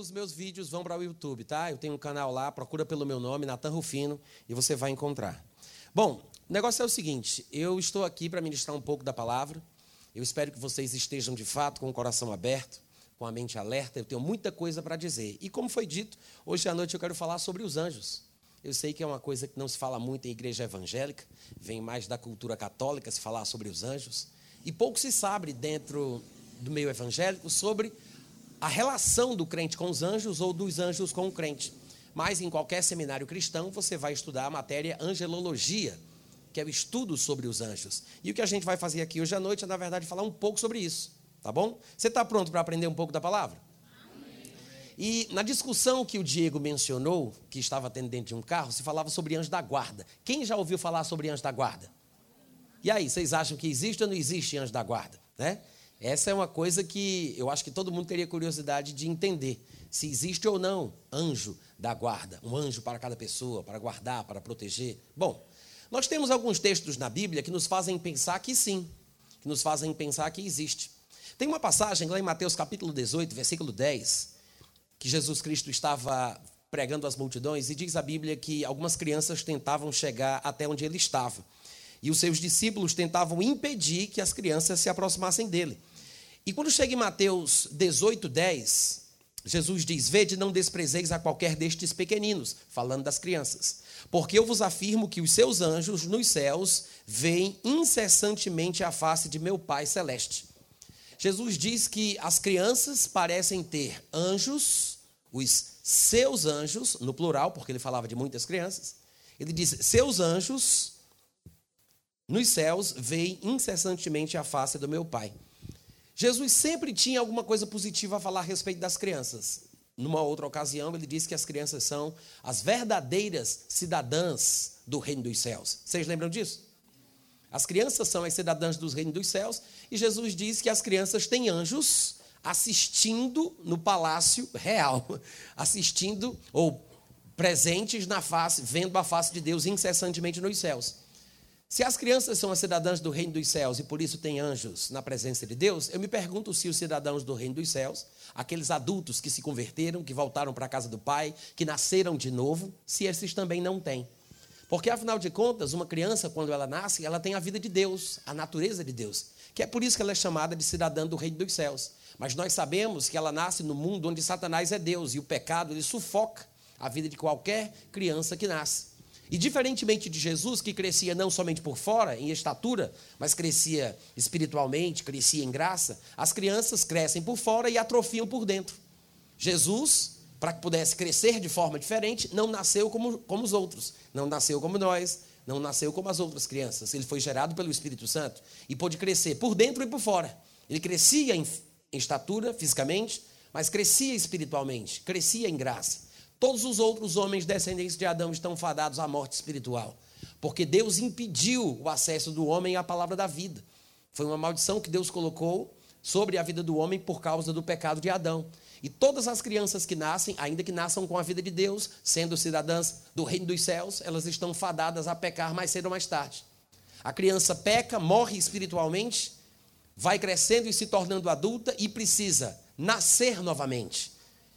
os meus vídeos vão para o YouTube, tá? Eu tenho um canal lá, procura pelo meu nome, Natan Rufino, e você vai encontrar. Bom, o negócio é o seguinte: eu estou aqui para ministrar um pouco da palavra. Eu espero que vocês estejam de fato com o coração aberto, com a mente alerta. Eu tenho muita coisa para dizer. E como foi dito, hoje à noite eu quero falar sobre os anjos. Eu sei que é uma coisa que não se fala muito em igreja evangélica, vem mais da cultura católica se falar sobre os anjos. E pouco se sabe dentro do meio evangélico sobre a relação do crente com os anjos ou dos anjos com o crente. Mas em qualquer seminário cristão você vai estudar a matéria angelologia, que é o estudo sobre os anjos. E o que a gente vai fazer aqui hoje à noite é, na verdade, falar um pouco sobre isso. Tá bom? Você está pronto para aprender um pouco da palavra? E na discussão que o Diego mencionou, que estava tendo dentro de um carro, se falava sobre anjo da guarda. Quem já ouviu falar sobre anjo da guarda? E aí, vocês acham que existe ou não existe anjo da guarda? Né? Essa é uma coisa que eu acho que todo mundo teria curiosidade de entender. Se existe ou não anjo da guarda, um anjo para cada pessoa, para guardar, para proteger. Bom, nós temos alguns textos na Bíblia que nos fazem pensar que sim, que nos fazem pensar que existe. Tem uma passagem lá em Mateus capítulo 18, versículo 10, que Jesus Cristo estava pregando às multidões e diz a Bíblia que algumas crianças tentavam chegar até onde ele estava. E os seus discípulos tentavam impedir que as crianças se aproximassem dele. E quando chega em Mateus 18, 10, Jesus diz: Vede, não desprezeis a qualquer destes pequeninos, falando das crianças, porque eu vos afirmo que os seus anjos nos céus veem incessantemente a face de meu Pai celeste. Jesus diz que as crianças parecem ter anjos, os seus anjos, no plural, porque ele falava de muitas crianças. Ele diz: Seus anjos nos céus veem incessantemente a face do meu Pai. Jesus sempre tinha alguma coisa positiva a falar a respeito das crianças. Numa outra ocasião, ele disse que as crianças são as verdadeiras cidadãs do reino dos céus. Vocês lembram disso? As crianças são as cidadãs dos reinos dos céus, e Jesus diz que as crianças têm anjos assistindo no palácio real, assistindo ou presentes na face, vendo a face de Deus incessantemente nos céus. Se as crianças são as cidadãs do reino dos céus e por isso têm anjos na presença de Deus, eu me pergunto se os cidadãos do reino dos céus, aqueles adultos que se converteram, que voltaram para a casa do Pai, que nasceram de novo, se esses também não têm. Porque afinal de contas, uma criança, quando ela nasce, ela tem a vida de Deus, a natureza de Deus, que é por isso que ela é chamada de cidadã do reino dos céus. Mas nós sabemos que ela nasce no mundo onde Satanás é Deus e o pecado ele sufoca a vida de qualquer criança que nasce. E diferentemente de Jesus, que crescia não somente por fora, em estatura, mas crescia espiritualmente, crescia em graça, as crianças crescem por fora e atrofiam por dentro. Jesus, para que pudesse crescer de forma diferente, não nasceu como, como os outros, não nasceu como nós, não nasceu como as outras crianças. Ele foi gerado pelo Espírito Santo e pôde crescer por dentro e por fora. Ele crescia em, em estatura, fisicamente, mas crescia espiritualmente, crescia em graça. Todos os outros homens descendentes de Adão estão fadados à morte espiritual, porque Deus impediu o acesso do homem à palavra da vida. Foi uma maldição que Deus colocou sobre a vida do homem por causa do pecado de Adão. E todas as crianças que nascem, ainda que nasçam com a vida de Deus, sendo cidadãs do reino dos céus, elas estão fadadas a pecar mais cedo ou mais tarde. A criança peca, morre espiritualmente, vai crescendo e se tornando adulta e precisa nascer novamente.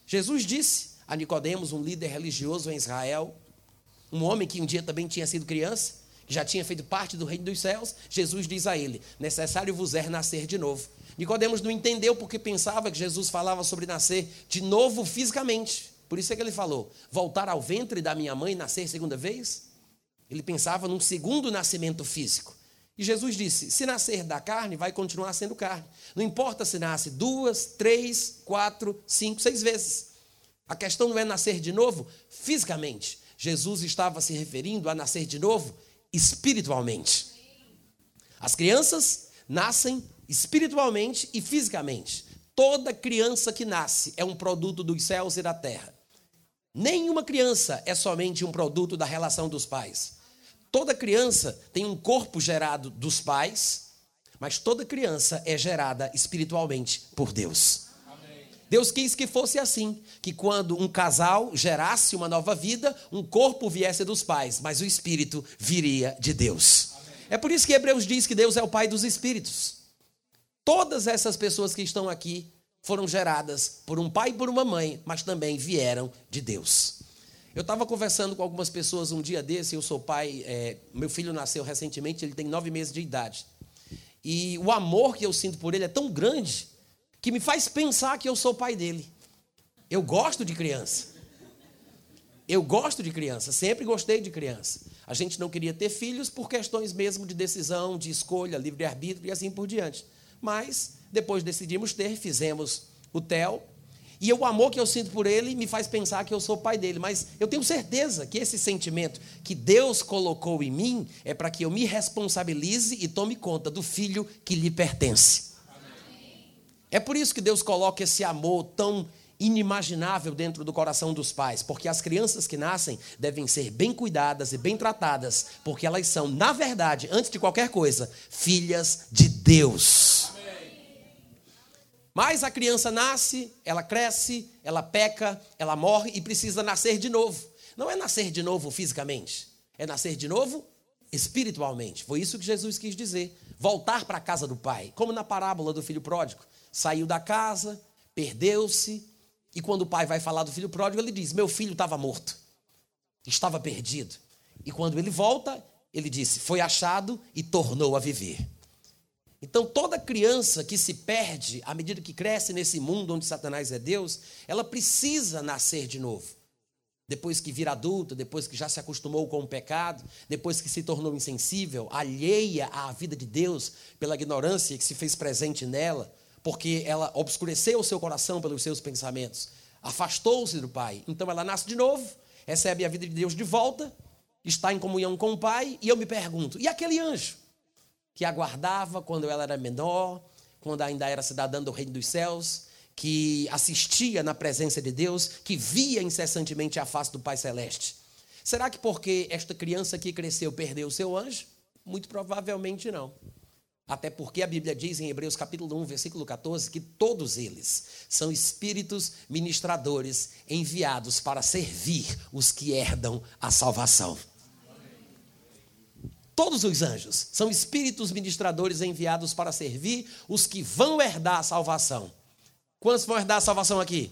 Jesus disse a Nicodemos, um líder religioso em Israel, um homem que um dia também tinha sido criança, já tinha feito parte do reino dos céus, Jesus diz a ele: necessário vos é nascer de novo. Nicodemos não entendeu porque pensava que Jesus falava sobre nascer de novo fisicamente. Por isso é que ele falou: voltar ao ventre da minha mãe e nascer segunda vez? Ele pensava num segundo nascimento físico. E Jesus disse: se nascer da carne, vai continuar sendo carne. Não importa se nasce duas, três, quatro, cinco, seis vezes. A questão não é nascer de novo fisicamente. Jesus estava se referindo a nascer de novo espiritualmente. As crianças nascem espiritualmente e fisicamente. Toda criança que nasce é um produto dos céus e da terra. Nenhuma criança é somente um produto da relação dos pais. Toda criança tem um corpo gerado dos pais, mas toda criança é gerada espiritualmente por Deus. Deus quis que fosse assim, que quando um casal gerasse uma nova vida, um corpo viesse dos pais, mas o espírito viria de Deus. É por isso que Hebreus diz que Deus é o pai dos espíritos. Todas essas pessoas que estão aqui foram geradas por um pai e por uma mãe, mas também vieram de Deus. Eu estava conversando com algumas pessoas um dia desse, eu sou pai, é, meu filho nasceu recentemente, ele tem nove meses de idade. E o amor que eu sinto por ele é tão grande que me faz pensar que eu sou pai dele. Eu gosto de criança. Eu gosto de criança, sempre gostei de criança. A gente não queria ter filhos por questões mesmo de decisão, de escolha, livre-arbítrio e assim por diante. Mas depois decidimos ter, fizemos o Theo. E o amor que eu sinto por ele me faz pensar que eu sou pai dele. Mas eu tenho certeza que esse sentimento que Deus colocou em mim é para que eu me responsabilize e tome conta do filho que lhe pertence. É por isso que Deus coloca esse amor tão inimaginável dentro do coração dos pais, porque as crianças que nascem devem ser bem cuidadas e bem tratadas, porque elas são, na verdade, antes de qualquer coisa, filhas de Deus. Mas a criança nasce, ela cresce, ela peca, ela morre e precisa nascer de novo. Não é nascer de novo fisicamente, é nascer de novo espiritualmente. Foi isso que Jesus quis dizer. Voltar para a casa do Pai, como na parábola do filho pródigo. Saiu da casa, perdeu-se, e quando o pai vai falar do filho pródigo, ele diz: Meu filho estava morto, estava perdido. E quando ele volta, ele disse: Foi achado e tornou a viver. Então, toda criança que se perde, à medida que cresce nesse mundo onde Satanás é Deus, ela precisa nascer de novo. Depois que vira adulta, depois que já se acostumou com o pecado, depois que se tornou insensível, alheia à vida de Deus pela ignorância que se fez presente nela, porque ela obscureceu o seu coração pelos seus pensamentos, afastou-se do Pai. Então ela nasce de novo, recebe a vida de Deus de volta, está em comunhão com o Pai, e eu me pergunto: e aquele anjo que aguardava quando ela era menor, quando ainda era cidadã do reino dos céus, que assistia na presença de Deus, que via incessantemente a face do Pai Celeste? Será que porque esta criança que cresceu perdeu o seu anjo? Muito provavelmente não. Até porque a Bíblia diz em Hebreus capítulo 1, versículo 14, que todos eles são espíritos ministradores enviados para servir os que herdam a salvação. Todos os anjos são espíritos ministradores enviados para servir os que vão herdar a salvação. Quantos vão herdar a salvação aqui?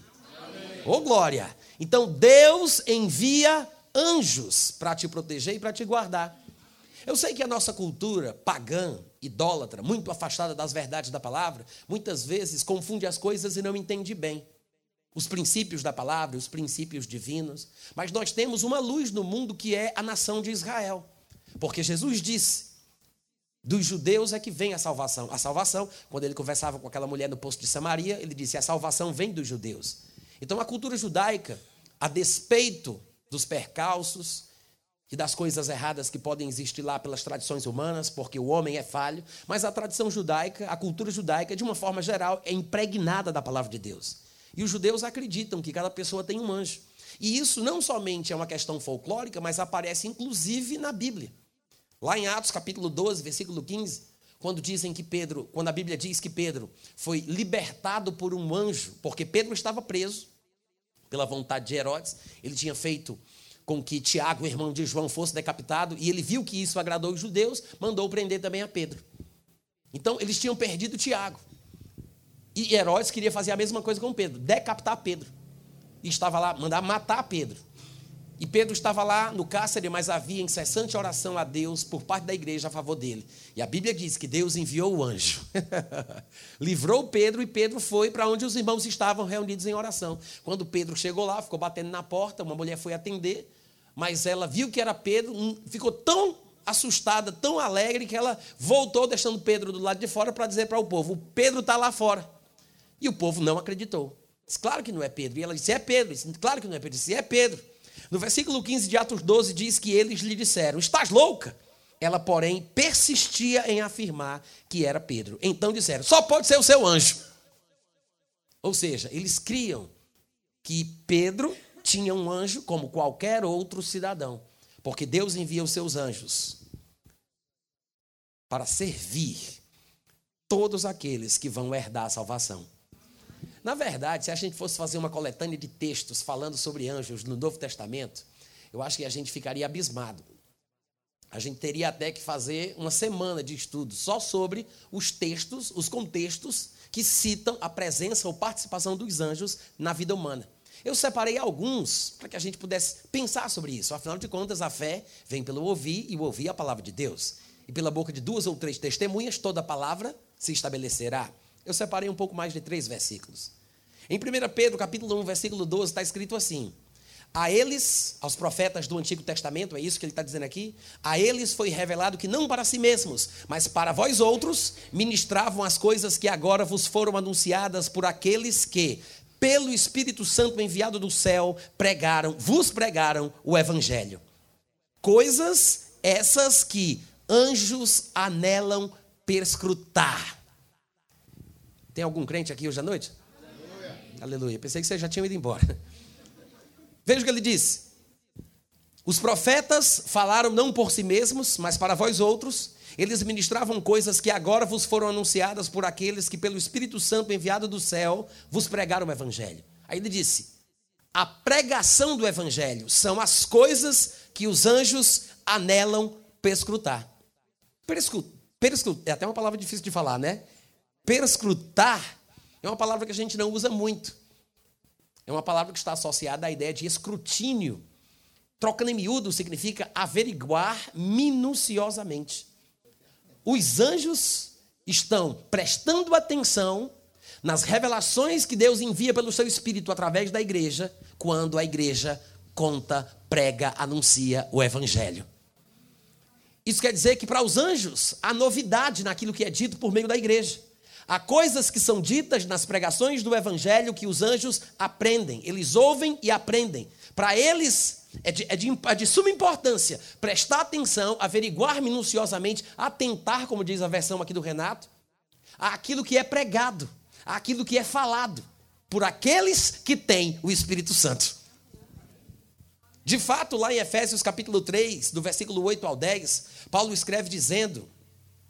Ô oh, glória! Então Deus envia anjos para te proteger e para te guardar. Eu sei que a nossa cultura pagã, idólatra, muito afastada das verdades da palavra, muitas vezes confunde as coisas e não entende bem os princípios da palavra, os princípios divinos. Mas nós temos uma luz no mundo que é a nação de Israel. Porque Jesus disse: dos judeus é que vem a salvação. A salvação, quando ele conversava com aquela mulher no posto de Samaria, ele disse: a salvação vem dos judeus. Então a cultura judaica, a despeito dos percalços, e das coisas erradas que podem existir lá pelas tradições humanas, porque o homem é falho, mas a tradição judaica, a cultura judaica, de uma forma geral, é impregnada da palavra de Deus. E os judeus acreditam que cada pessoa tem um anjo. E isso não somente é uma questão folclórica, mas aparece inclusive na Bíblia. Lá em Atos capítulo 12, versículo 15, quando dizem que Pedro, quando a Bíblia diz que Pedro foi libertado por um anjo, porque Pedro estava preso pela vontade de Herodes, ele tinha feito com que Tiago, irmão de João, fosse decapitado, e ele viu que isso agradou os judeus, mandou prender também a Pedro. Então, eles tinham perdido Tiago. E Herodes queria fazer a mesma coisa com Pedro, decapitar Pedro. E estava lá, mandar matar Pedro. E Pedro estava lá no cárcere, mas havia incessante oração a Deus por parte da igreja a favor dele. E a Bíblia diz que Deus enviou o anjo. Livrou Pedro e Pedro foi para onde os irmãos estavam reunidos em oração. Quando Pedro chegou lá, ficou batendo na porta, uma mulher foi atender, mas ela viu que era Pedro, ficou tão assustada, tão alegre, que ela voltou, deixando Pedro do lado de fora para dizer para o povo: O Pedro está lá fora. E o povo não acreditou. Disse, claro que não é Pedro. E ela disse: É Pedro. Disse, claro que não é Pedro. Disse: É Pedro. No versículo 15 de Atos 12 diz que eles lhe disseram: Estás louca? Ela, porém, persistia em afirmar que era Pedro. Então disseram: Só pode ser o seu anjo. Ou seja, eles criam que Pedro tinha um anjo como qualquer outro cidadão, porque Deus envia os seus anjos para servir todos aqueles que vão herdar a salvação. Na verdade, se a gente fosse fazer uma coletânea de textos falando sobre anjos no Novo Testamento, eu acho que a gente ficaria abismado. A gente teria até que fazer uma semana de estudo só sobre os textos, os contextos que citam a presença ou participação dos anjos na vida humana. Eu separei alguns para que a gente pudesse pensar sobre isso. Afinal de contas, a fé vem pelo ouvir e o ouvir a palavra de Deus. E pela boca de duas ou três testemunhas, toda palavra se estabelecerá. Eu separei um pouco mais de três versículos. Em 1 Pedro, capítulo 1, versículo 12, está escrito assim: A eles, aos profetas do Antigo Testamento, é isso que ele está dizendo aqui, a eles foi revelado que não para si mesmos, mas para vós outros, ministravam as coisas que agora vos foram anunciadas por aqueles que, pelo Espírito Santo enviado do céu, pregaram, vos pregaram o Evangelho. Coisas essas que anjos anelam perscrutar. Tem algum crente aqui hoje à noite? Aleluia. Aleluia. Pensei que vocês já tinham ido embora. Veja o que ele disse. Os profetas falaram não por si mesmos, mas para vós outros, eles ministravam coisas que agora vos foram anunciadas por aqueles que, pelo Espírito Santo enviado do céu, vos pregaram o Evangelho. Aí ele disse: a pregação do Evangelho são as coisas que os anjos anelam perscrutar. Perscrutar, é até uma palavra difícil de falar, né? Perscrutar é uma palavra que a gente não usa muito. É uma palavra que está associada à ideia de escrutínio. Trocando em miúdo significa averiguar minuciosamente os anjos estão prestando atenção nas revelações que Deus envia pelo seu Espírito através da igreja, quando a igreja conta, prega, anuncia o Evangelho. Isso quer dizer que para os anjos há novidade naquilo que é dito por meio da igreja. Há coisas que são ditas nas pregações do Evangelho que os anjos aprendem, eles ouvem e aprendem. Para eles, é de, é, de, é de, suma importância prestar atenção, averiguar minuciosamente, atentar, como diz a versão aqui do Renato, àquilo que é pregado, àquilo que é falado por aqueles que têm o Espírito Santo. De fato, lá em Efésios capítulo 3, do versículo 8 ao 10, Paulo escreve dizendo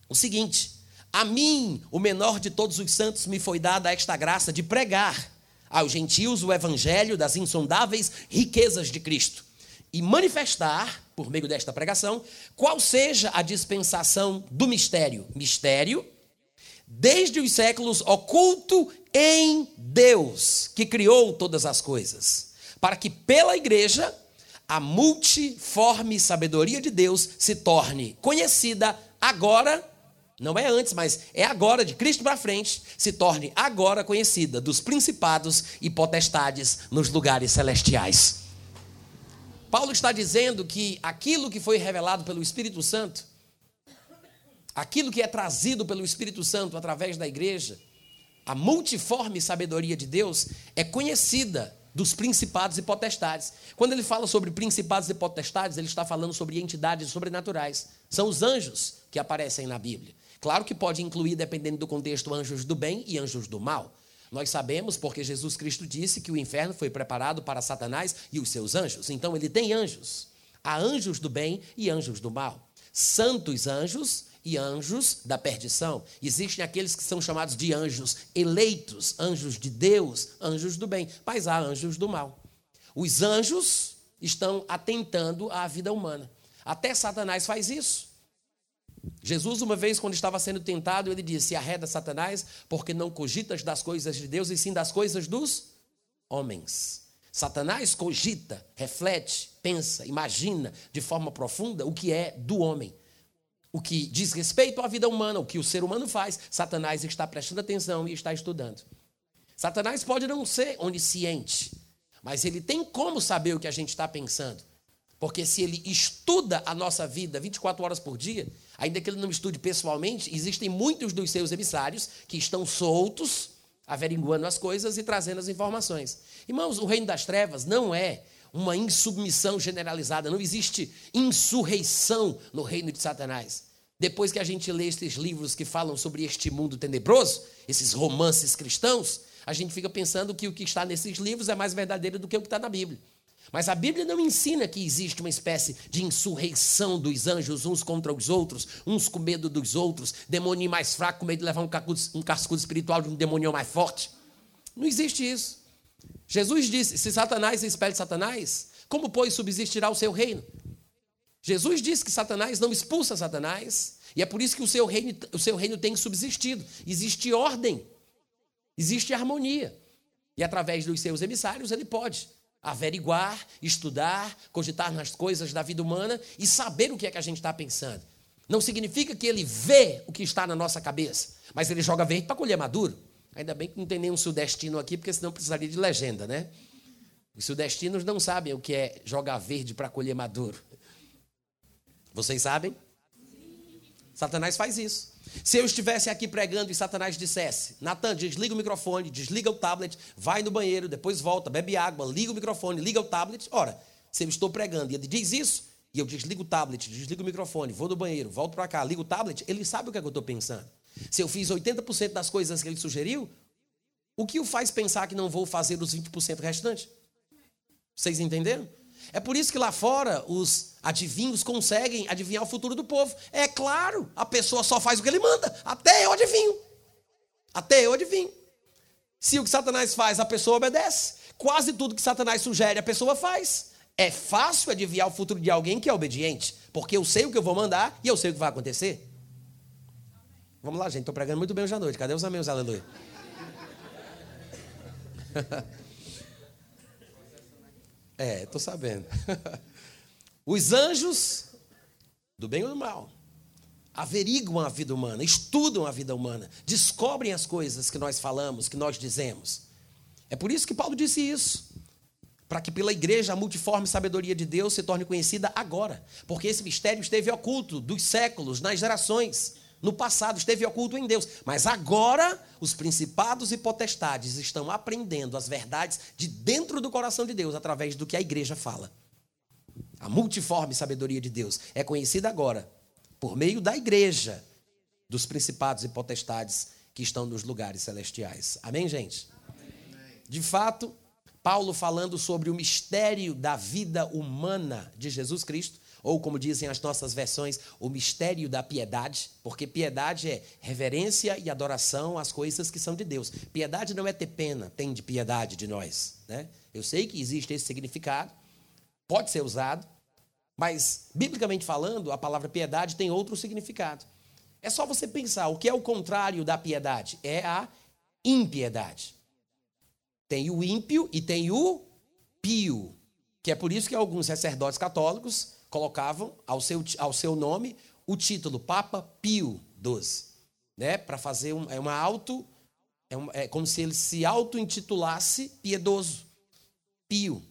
o seguinte: A mim, o menor de todos os santos, me foi dada esta graça de pregar aos gentios o evangelho das insondáveis riquezas de Cristo e manifestar, por meio desta pregação, qual seja a dispensação do mistério. Mistério, desde os séculos, oculto em Deus, que criou todas as coisas, para que pela igreja a multiforme sabedoria de Deus se torne conhecida agora, não é antes, mas é agora, de Cristo para frente, se torne agora conhecida dos principados e potestades nos lugares celestiais. Paulo está dizendo que aquilo que foi revelado pelo Espírito Santo, aquilo que é trazido pelo Espírito Santo através da igreja, a multiforme sabedoria de Deus é conhecida dos principados e potestades. Quando ele fala sobre principados e potestades, ele está falando sobre entidades sobrenaturais. São os anjos que aparecem na Bíblia. Claro que pode incluir, dependendo do contexto, anjos do bem e anjos do mal. Nós sabemos porque Jesus Cristo disse que o inferno foi preparado para Satanás e os seus anjos. Então ele tem anjos. Há anjos do bem e anjos do mal. Santos anjos e anjos da perdição. Existem aqueles que são chamados de anjos eleitos, anjos de Deus, anjos do bem, mas há anjos do mal. Os anjos estão atentando à vida humana. Até Satanás faz isso. Jesus, uma vez, quando estava sendo tentado, ele disse: Arreda Satanás, porque não cogitas das coisas de Deus, e sim das coisas dos homens. Satanás cogita, reflete, pensa, imagina de forma profunda o que é do homem. O que diz respeito à vida humana, o que o ser humano faz, Satanás está prestando atenção e está estudando. Satanás pode não ser onisciente, mas ele tem como saber o que a gente está pensando. Porque se ele estuda a nossa vida 24 horas por dia, ainda que ele não estude pessoalmente, existem muitos dos seus emissários que estão soltos, averiguando as coisas e trazendo as informações. Irmãos, o reino das trevas não é uma insubmissão generalizada, não existe insurreição no reino de Satanás. Depois que a gente lê esses livros que falam sobre este mundo tenebroso, esses romances cristãos, a gente fica pensando que o que está nesses livros é mais verdadeiro do que o que está na Bíblia. Mas a Bíblia não ensina que existe uma espécie de insurreição dos anjos uns contra os outros, uns com medo dos outros, demônio mais fraco com medo de levar um cascudo, um cascudo espiritual de um demônio mais forte. Não existe isso. Jesus disse: se Satanás espelho de Satanás, como, pois, subsistirá o seu reino? Jesus disse que Satanás não expulsa Satanás, e é por isso que o seu reino, o seu reino tem subsistido. Existe ordem. Existe harmonia. E através dos seus emissários ele pode averiguar, estudar, cogitar nas coisas da vida humana e saber o que é que a gente está pensando. Não significa que ele vê o que está na nossa cabeça, mas ele joga verde para colher maduro. Ainda bem que não tem nenhum sudestino aqui, porque senão precisaria de legenda, né? Os sudestinos não sabem o que é jogar verde para colher maduro. Vocês sabem? Satanás faz isso. Se eu estivesse aqui pregando e Satanás dissesse: Natan, desliga o microfone, desliga o tablet, vai no banheiro, depois volta, bebe água, liga o microfone, liga o tablet. Ora, se eu estou pregando e ele diz isso, e eu desligo o tablet, desligo o microfone, vou no banheiro, volto para cá, ligo o tablet, ele sabe o que, é que eu estou pensando. Se eu fiz 80% das coisas que ele sugeriu, o que o faz pensar que não vou fazer os 20% restantes? Vocês entenderam? É por isso que lá fora os adivinhos conseguem adivinhar o futuro do povo. É claro, a pessoa só faz o que ele manda. Até eu adivinho. Até eu adivinho. Se o que Satanás faz, a pessoa obedece. Quase tudo que Satanás sugere, a pessoa faz. É fácil adivinhar o futuro de alguém que é obediente, porque eu sei o que eu vou mandar e eu sei o que vai acontecer. Vamos lá, gente. Estou pregando muito bem hoje à noite. Cadê os amigos? Aleluia. É, estou sabendo. Os anjos, do bem ou do mal, averiguam a vida humana, estudam a vida humana, descobrem as coisas que nós falamos, que nós dizemos. É por isso que Paulo disse isso. Para que pela igreja a multiforme sabedoria de Deus se torne conhecida agora. Porque esse mistério esteve oculto dos séculos, nas gerações. No passado esteve oculto em Deus, mas agora os principados e potestades estão aprendendo as verdades de dentro do coração de Deus através do que a igreja fala. A multiforme sabedoria de Deus é conhecida agora por meio da igreja, dos principados e potestades que estão nos lugares celestiais. Amém, gente? De fato, Paulo falando sobre o mistério da vida humana de Jesus Cristo, ou como dizem as nossas versões, o mistério da piedade, porque piedade é reverência e adoração às coisas que são de Deus. Piedade não é ter pena, tem de piedade de nós. Né? Eu sei que existe esse significado, pode ser usado, mas, biblicamente falando, a palavra piedade tem outro significado. É só você pensar, o que é o contrário da piedade? É a impiedade. Tem o ímpio e tem o pio, que é por isso que alguns sacerdotes católicos colocavam ao seu, ao seu nome o título Papa Pio XII, né? para fazer um, é uma auto, é, um, é como se ele se auto-intitulasse piedoso, pio.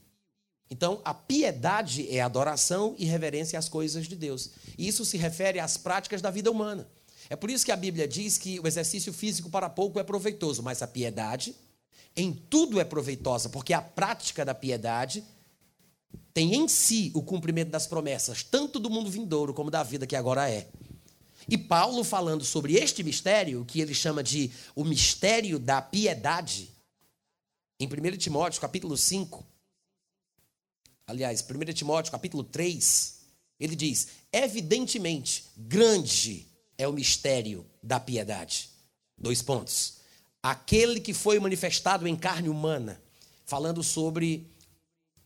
Então, a piedade é adoração e reverência às coisas de Deus. E isso se refere às práticas da vida humana. É por isso que a Bíblia diz que o exercício físico para pouco é proveitoso, mas a piedade em tudo é proveitosa, porque a prática da piedade tem em si o cumprimento das promessas, tanto do mundo vindouro como da vida que agora é. E Paulo, falando sobre este mistério, que ele chama de o mistério da piedade, em 1 Timóteo, capítulo 5, aliás, 1 Timóteo, capítulo 3, ele diz: evidentemente, grande é o mistério da piedade. Dois pontos. Aquele que foi manifestado em carne humana, falando sobre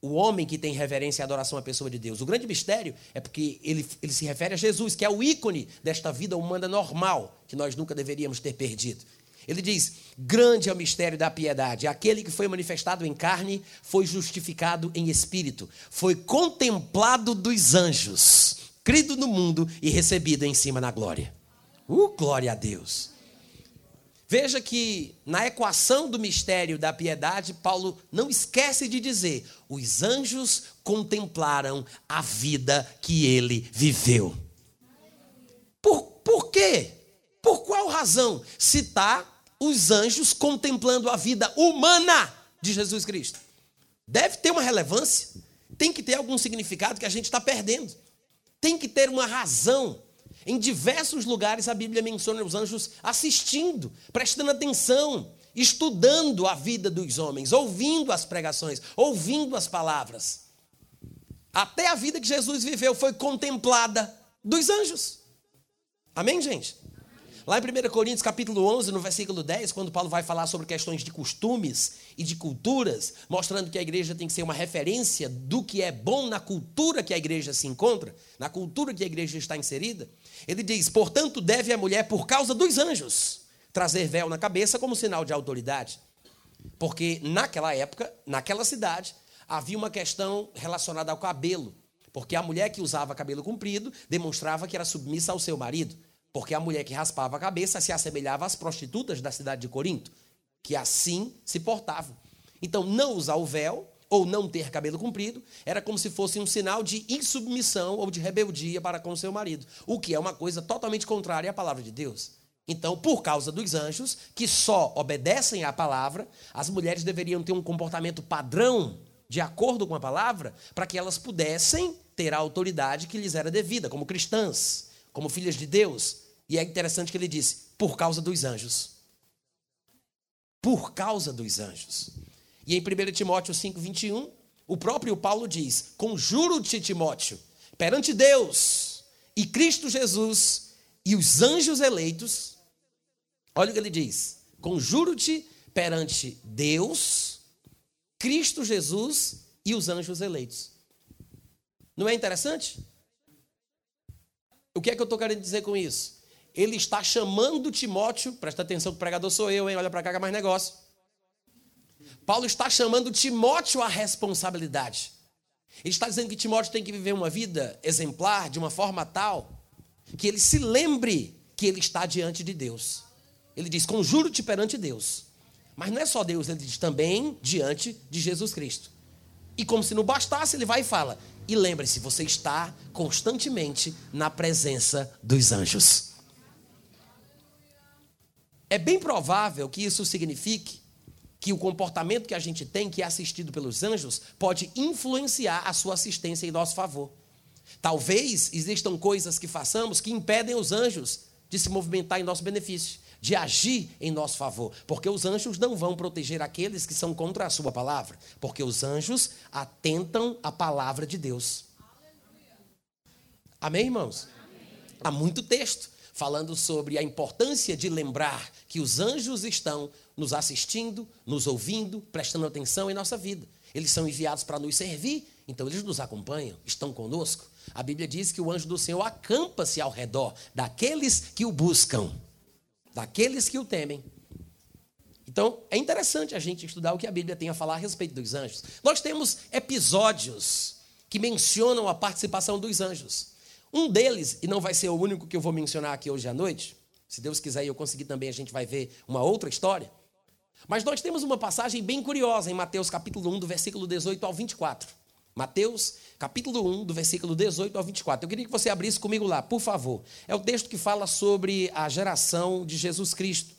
o homem que tem reverência e adoração à pessoa de Deus. O grande mistério é porque ele, ele se refere a Jesus, que é o ícone desta vida humana normal, que nós nunca deveríamos ter perdido. Ele diz: Grande é o mistério da piedade. Aquele que foi manifestado em carne foi justificado em espírito, foi contemplado dos anjos, crido no mundo e recebido em cima na glória. Uh, glória a Deus. Veja que na equação do mistério da piedade, Paulo não esquece de dizer: os anjos contemplaram a vida que ele viveu. Por, por quê? Por qual razão citar os anjos contemplando a vida humana de Jesus Cristo? Deve ter uma relevância, tem que ter algum significado que a gente está perdendo, tem que ter uma razão em diversos lugares a Bíblia menciona os anjos assistindo, prestando atenção, estudando a vida dos homens, ouvindo as pregações, ouvindo as palavras. Até a vida que Jesus viveu foi contemplada dos anjos. Amém, gente? Lá em 1 Coríntios capítulo 11, no versículo 10, quando Paulo vai falar sobre questões de costumes e de culturas, mostrando que a igreja tem que ser uma referência do que é bom na cultura que a igreja se encontra, na cultura que a igreja está inserida, ele diz: "Portanto, deve a mulher por causa dos anjos trazer véu na cabeça como sinal de autoridade. Porque naquela época, naquela cidade, havia uma questão relacionada ao cabelo. Porque a mulher que usava cabelo comprido demonstrava que era submissa ao seu marido. Porque a mulher que raspava a cabeça se assemelhava às prostitutas da cidade de Corinto, que assim se portavam. Então, não usar o véu ou não ter cabelo comprido era como se fosse um sinal de insubmissão ou de rebeldia para com seu marido, o que é uma coisa totalmente contrária à palavra de Deus. Então, por causa dos anjos, que só obedecem à palavra, as mulheres deveriam ter um comportamento padrão, de acordo com a palavra, para que elas pudessem ter a autoridade que lhes era devida, como cristãs, como filhas de Deus. E é interessante que ele disse: por causa dos anjos. Por causa dos anjos. E em 1 Timóteo 5, 21, o próprio Paulo diz: Conjuro-te, Timóteo, perante Deus e Cristo Jesus e os anjos eleitos. Olha o que ele diz: Conjuro-te perante Deus, Cristo Jesus e os anjos eleitos. Não é interessante? O que é que eu estou querendo dizer com isso? Ele está chamando Timóteo, presta atenção que o pregador sou eu, hein? Olha para cá que é mais negócio. Paulo está chamando Timóteo à responsabilidade. Ele está dizendo que Timóteo tem que viver uma vida exemplar de uma forma tal que ele se lembre que ele está diante de Deus. Ele diz: Conjuro-te perante Deus. Mas não é só Deus, ele diz também diante de Jesus Cristo. E como se não bastasse, ele vai e fala: E lembre-se, você está constantemente na presença dos anjos. É bem provável que isso signifique que o comportamento que a gente tem, que é assistido pelos anjos, pode influenciar a sua assistência em nosso favor. Talvez existam coisas que façamos que impedem os anjos de se movimentar em nosso benefício, de agir em nosso favor, porque os anjos não vão proteger aqueles que são contra a sua palavra, porque os anjos atentam à palavra de Deus. Amém, irmãos? Amém. Há muito texto falando sobre a importância de lembrar que os anjos estão nos assistindo, nos ouvindo, prestando atenção em nossa vida. Eles são enviados para nos servir, então eles nos acompanham, estão conosco. A Bíblia diz que o anjo do Senhor acampa-se ao redor daqueles que o buscam, daqueles que o temem. Então, é interessante a gente estudar o que a Bíblia tem a falar a respeito dos anjos. Nós temos episódios que mencionam a participação dos anjos. Um deles, e não vai ser o único que eu vou mencionar aqui hoje à noite, se Deus quiser e eu conseguir também, a gente vai ver uma outra história. Mas nós temos uma passagem bem curiosa em Mateus capítulo 1, do versículo 18 ao 24. Mateus capítulo 1, do versículo 18 ao 24. Eu queria que você abrisse comigo lá, por favor. É o texto que fala sobre a geração de Jesus Cristo.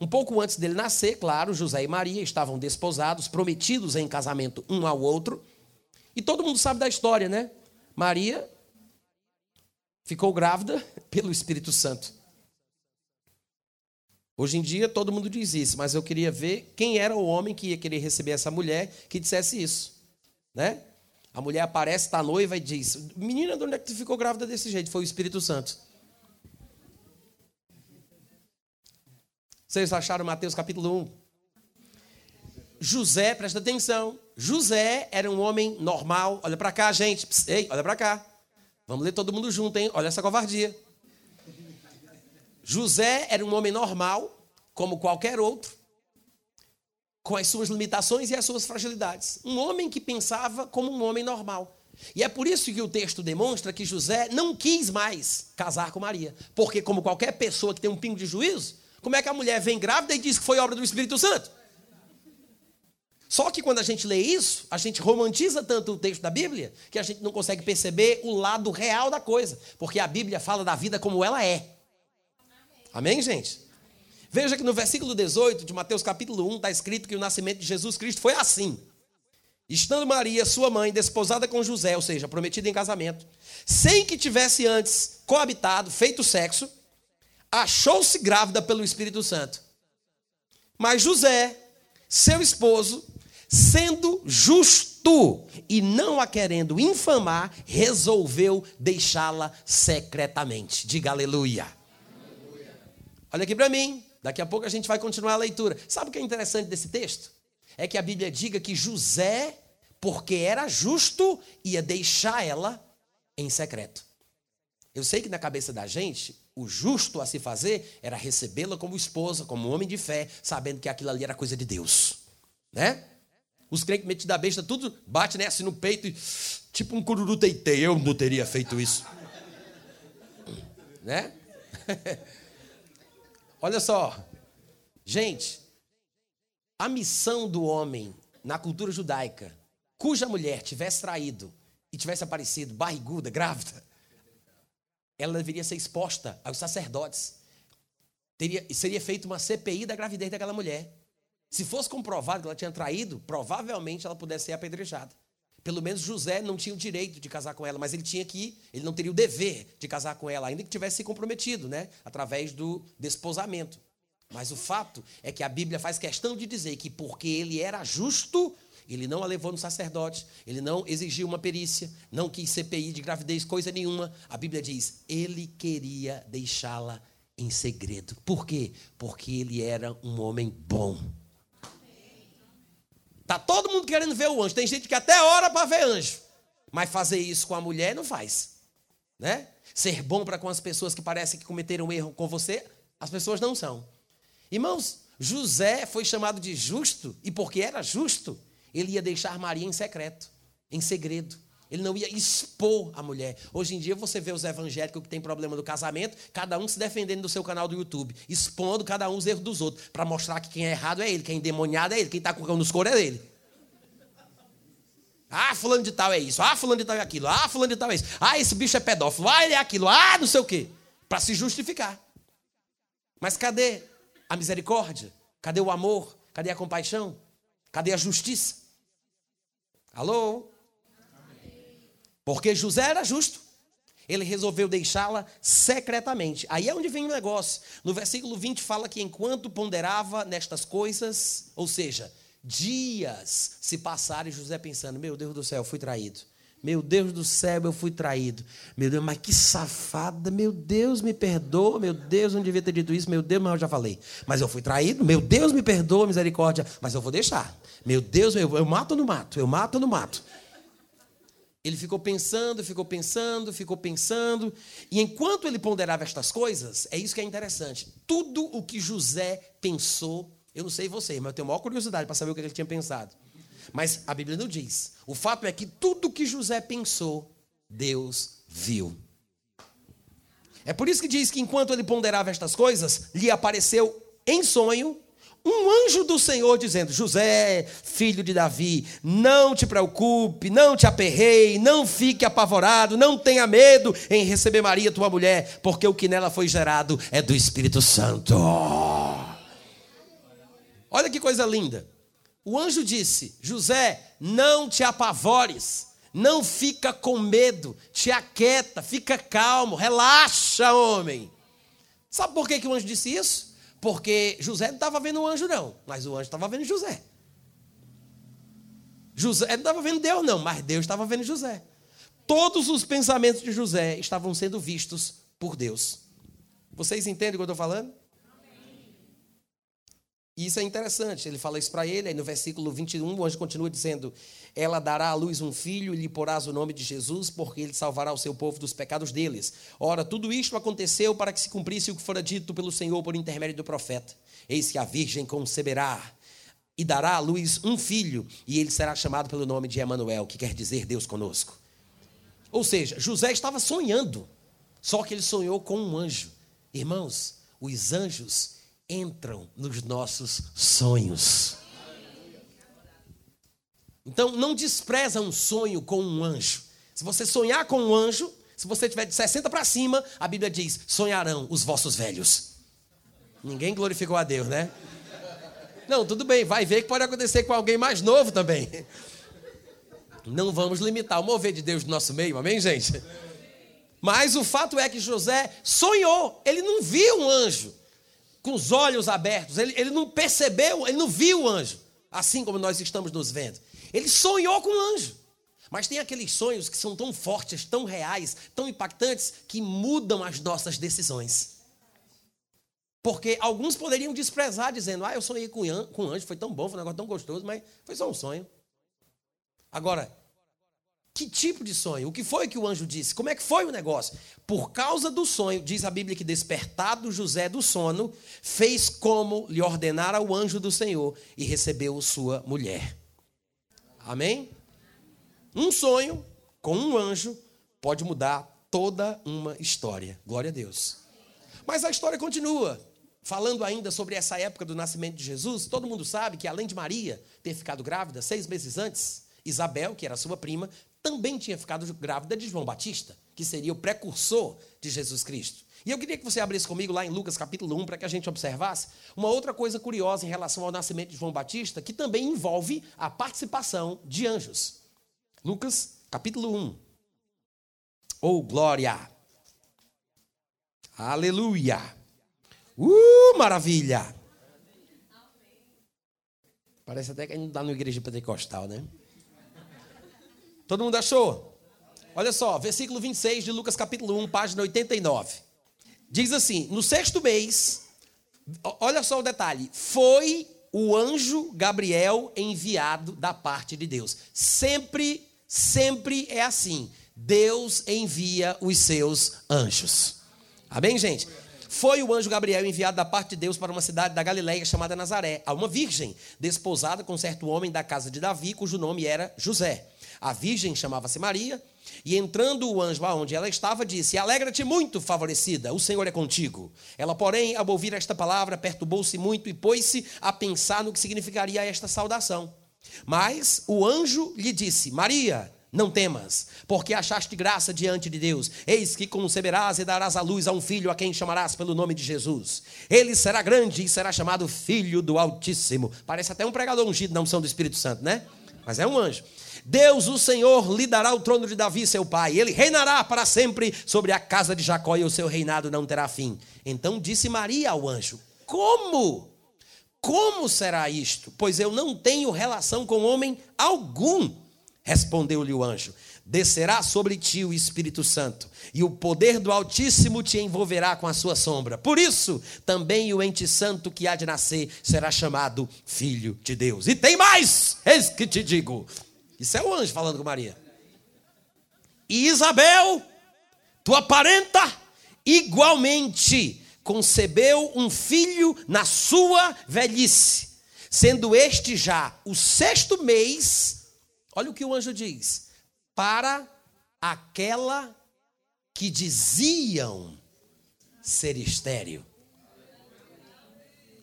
Um pouco antes dele nascer, claro, José e Maria estavam desposados, prometidos em casamento um ao outro. E todo mundo sabe da história, né? Maria ficou grávida pelo Espírito Santo. Hoje em dia todo mundo diz isso, mas eu queria ver quem era o homem que ia querer receber essa mulher que dissesse isso, né? A mulher aparece, está noiva e diz: Menina, de onde é que tu ficou grávida desse jeito? Foi o Espírito Santo. Vocês acharam Mateus capítulo 1? José, presta atenção. José era um homem normal. Olha para cá, gente. Ei, olha para cá. Vamos ler todo mundo junto, hein? Olha essa covardia. José era um homem normal, como qualquer outro, com as suas limitações e as suas fragilidades. Um homem que pensava como um homem normal. E é por isso que o texto demonstra que José não quis mais casar com Maria. Porque, como qualquer pessoa que tem um pingo de juízo, como é que a mulher vem grávida e diz que foi obra do Espírito Santo? Só que quando a gente lê isso, a gente romantiza tanto o texto da Bíblia que a gente não consegue perceber o lado real da coisa. Porque a Bíblia fala da vida como ela é. Amém, gente? Veja que no versículo 18 de Mateus capítulo 1 está escrito que o nascimento de Jesus Cristo foi assim. Estando Maria, sua mãe, desposada com José, ou seja, prometida em casamento, sem que tivesse antes coabitado, feito sexo, achou-se grávida pelo Espírito Santo. Mas José, seu esposo, sendo justo e não a querendo infamar, resolveu deixá-la secretamente. Diga aleluia. Olha aqui para mim. Daqui a pouco a gente vai continuar a leitura. Sabe o que é interessante desse texto? É que a Bíblia diga que José, porque era justo, ia deixar ela em secreto. Eu sei que na cabeça da gente, o justo a se fazer era recebê-la como esposa, como homem de fé, sabendo que aquilo ali era coisa de Deus. Né? Os crentes metidos da besta, tudo bate né, assim no peito e tipo um cururu teitei. Eu não teria feito isso. né? Olha só. Gente, a missão do homem na cultura judaica, cuja mulher tivesse traído e tivesse aparecido barriguda, grávida, ela deveria ser exposta aos sacerdotes. Teria, seria feita uma CPI da gravidez daquela mulher. Se fosse comprovado que ela tinha traído, provavelmente ela pudesse ser apedrejada. Pelo menos José não tinha o direito de casar com ela, mas ele tinha que, ele não teria o dever de casar com ela, ainda que tivesse se comprometido, né, através do desposamento. Mas o fato é que a Bíblia faz questão de dizer que porque ele era justo, ele não a levou no sacerdote, ele não exigiu uma perícia, não quis CPI de gravidez, coisa nenhuma. A Bíblia diz: ele queria deixá-la em segredo. Por quê? Porque ele era um homem bom. Tá todo mundo querendo ver o anjo. Tem gente que até ora para ver anjo. Mas fazer isso com a mulher não faz. Né? Ser bom para com as pessoas que parecem que cometeram um erro com você, as pessoas não são. Irmãos, José foi chamado de justo, e porque era justo, ele ia deixar Maria em secreto, em segredo. Ele não ia expor a mulher. Hoje em dia você vê os evangélicos que têm problema do casamento, cada um se defendendo do seu canal do YouTube, expondo cada um os erros dos outros, para mostrar que quem é errado é ele, quem é endemoniado é ele, quem está com o nos couro é ele. Ah, fulano de tal é isso. Ah, fulano de tal é aquilo. Ah, fulano de tal é isso. Ah, esse bicho é pedófilo. Ah, ele é aquilo. Ah, não sei o quê. Para se justificar. Mas cadê a misericórdia? Cadê o amor? Cadê a compaixão? Cadê a justiça? Alô? Porque José era justo. Ele resolveu deixá-la secretamente. Aí é onde vem o negócio. No versículo 20 fala que enquanto ponderava nestas coisas, ou seja, dias se passaram e José pensando: Meu Deus do céu, fui traído. Meu Deus do céu, eu fui traído. Meu Deus, mas que safada. Meu Deus, me perdoa. Meu Deus, não devia ter dito isso. Meu Deus, mas eu já falei. Mas eu fui traído. Meu Deus, me perdoa, misericórdia. Mas eu vou deixar. Meu Deus, eu, eu mato não mato? Eu mato não mato? Ele ficou pensando, ficou pensando, ficou pensando. E enquanto ele ponderava estas coisas, é isso que é interessante. Tudo o que José pensou, eu não sei você, mas eu tenho maior curiosidade para saber o que ele tinha pensado. Mas a Bíblia não diz. O fato é que tudo que José pensou, Deus viu. É por isso que diz que enquanto ele ponderava estas coisas, lhe apareceu em sonho um anjo do Senhor dizendo: José, filho de Davi, não te preocupe, não te aperreie, não fique apavorado, não tenha medo em receber Maria, tua mulher, porque o que nela foi gerado é do Espírito Santo. Olha que coisa linda. O anjo disse: José, não te apavores, não fica com medo, te aquieta, fica calmo, relaxa, homem. Sabe por que, que o anjo disse isso? Porque José não estava vendo o anjo, não, mas o anjo estava vendo José. José não estava vendo Deus, não, mas Deus estava vendo José. Todos os pensamentos de José estavam sendo vistos por Deus. Vocês entendem o que eu estou falando? E isso é interessante, ele fala isso para ele, aí no versículo 21, o anjo continua dizendo: Ela dará à luz um filho e lhe porás o nome de Jesus, porque ele salvará o seu povo dos pecados deles. Ora, tudo isto aconteceu para que se cumprisse o que fora dito pelo Senhor por intermédio do profeta. Eis que a virgem conceberá e dará à luz um filho, e ele será chamado pelo nome de Emanuel, que quer dizer Deus conosco. Ou seja, José estava sonhando, só que ele sonhou com um anjo. Irmãos, os anjos entram nos nossos sonhos. Então, não despreza um sonho com um anjo. Se você sonhar com um anjo, se você tiver de 60 para cima, a Bíblia diz: sonharão os vossos velhos. Ninguém glorificou a Deus, né? Não, tudo bem, vai ver que pode acontecer com alguém mais novo também. Não vamos limitar o mover de Deus no nosso meio, amém, gente? Mas o fato é que José sonhou, ele não viu um anjo com os olhos abertos, ele, ele não percebeu, ele não viu o anjo, assim como nós estamos nos vendo. Ele sonhou com o anjo. Mas tem aqueles sonhos que são tão fortes, tão reais, tão impactantes, que mudam as nossas decisões. Porque alguns poderiam desprezar, dizendo: Ah, eu sonhei com um anjo, foi tão bom, foi um negócio tão gostoso, mas foi só um sonho. Agora, Que tipo de sonho? O que foi que o anjo disse? Como é que foi o negócio? Por causa do sonho, diz a Bíblia que despertado José do sono, fez como lhe ordenara o anjo do Senhor e recebeu sua mulher. Amém? Um sonho com um anjo pode mudar toda uma história. Glória a Deus. Mas a história continua. Falando ainda sobre essa época do nascimento de Jesus, todo mundo sabe que além de Maria ter ficado grávida seis meses antes, Isabel, que era sua prima, também tinha ficado grávida de João Batista, que seria o precursor de Jesus Cristo. E eu queria que você abrisse comigo lá em Lucas capítulo 1 para que a gente observasse uma outra coisa curiosa em relação ao nascimento de João Batista, que também envolve a participação de anjos. Lucas capítulo 1. Oh, glória! Aleluia! Uh, maravilha! Parece até que a gente está na igreja pentecostal, né? Todo mundo achou? Olha só, versículo 26 de Lucas capítulo 1, página 89. Diz assim: No sexto mês, olha só o detalhe, foi o anjo Gabriel enviado da parte de Deus. Sempre, sempre é assim. Deus envia os seus anjos. Amém, gente? Foi o anjo Gabriel enviado da parte de Deus para uma cidade da Galileia chamada Nazaré, a uma virgem desposada com certo homem da casa de Davi, cujo nome era José. A virgem chamava-se Maria, e entrando o anjo aonde ela estava, disse: Alegra-te muito, favorecida, o Senhor é contigo. Ela, porém, ao ouvir esta palavra, perturbou-se muito e pôs-se a pensar no que significaria esta saudação. Mas o anjo lhe disse: Maria, não temas, porque achaste graça diante de Deus. Eis que conceberás e darás à luz a um filho a quem chamarás pelo nome de Jesus. Ele será grande e será chamado Filho do Altíssimo. Parece até um pregador ungido na unção do Espírito Santo, né? Mas é um anjo. Deus, o Senhor, lhe dará o trono de Davi, seu pai. Ele reinará para sempre sobre a casa de Jacó e o seu reinado não terá fim. Então disse Maria ao anjo: Como? Como será isto? Pois eu não tenho relação com homem algum. Respondeu-lhe o anjo: Descerá sobre ti o Espírito Santo, e o poder do Altíssimo te envolverá com a sua sombra. Por isso, também o ente santo que há de nascer será chamado Filho de Deus. E tem mais, eis que te digo: isso é o anjo falando com Maria. E Isabel, tua parenta, igualmente concebeu um filho na sua velhice, sendo este já o sexto mês. Olha o que o anjo diz: para aquela que diziam ser estéreo.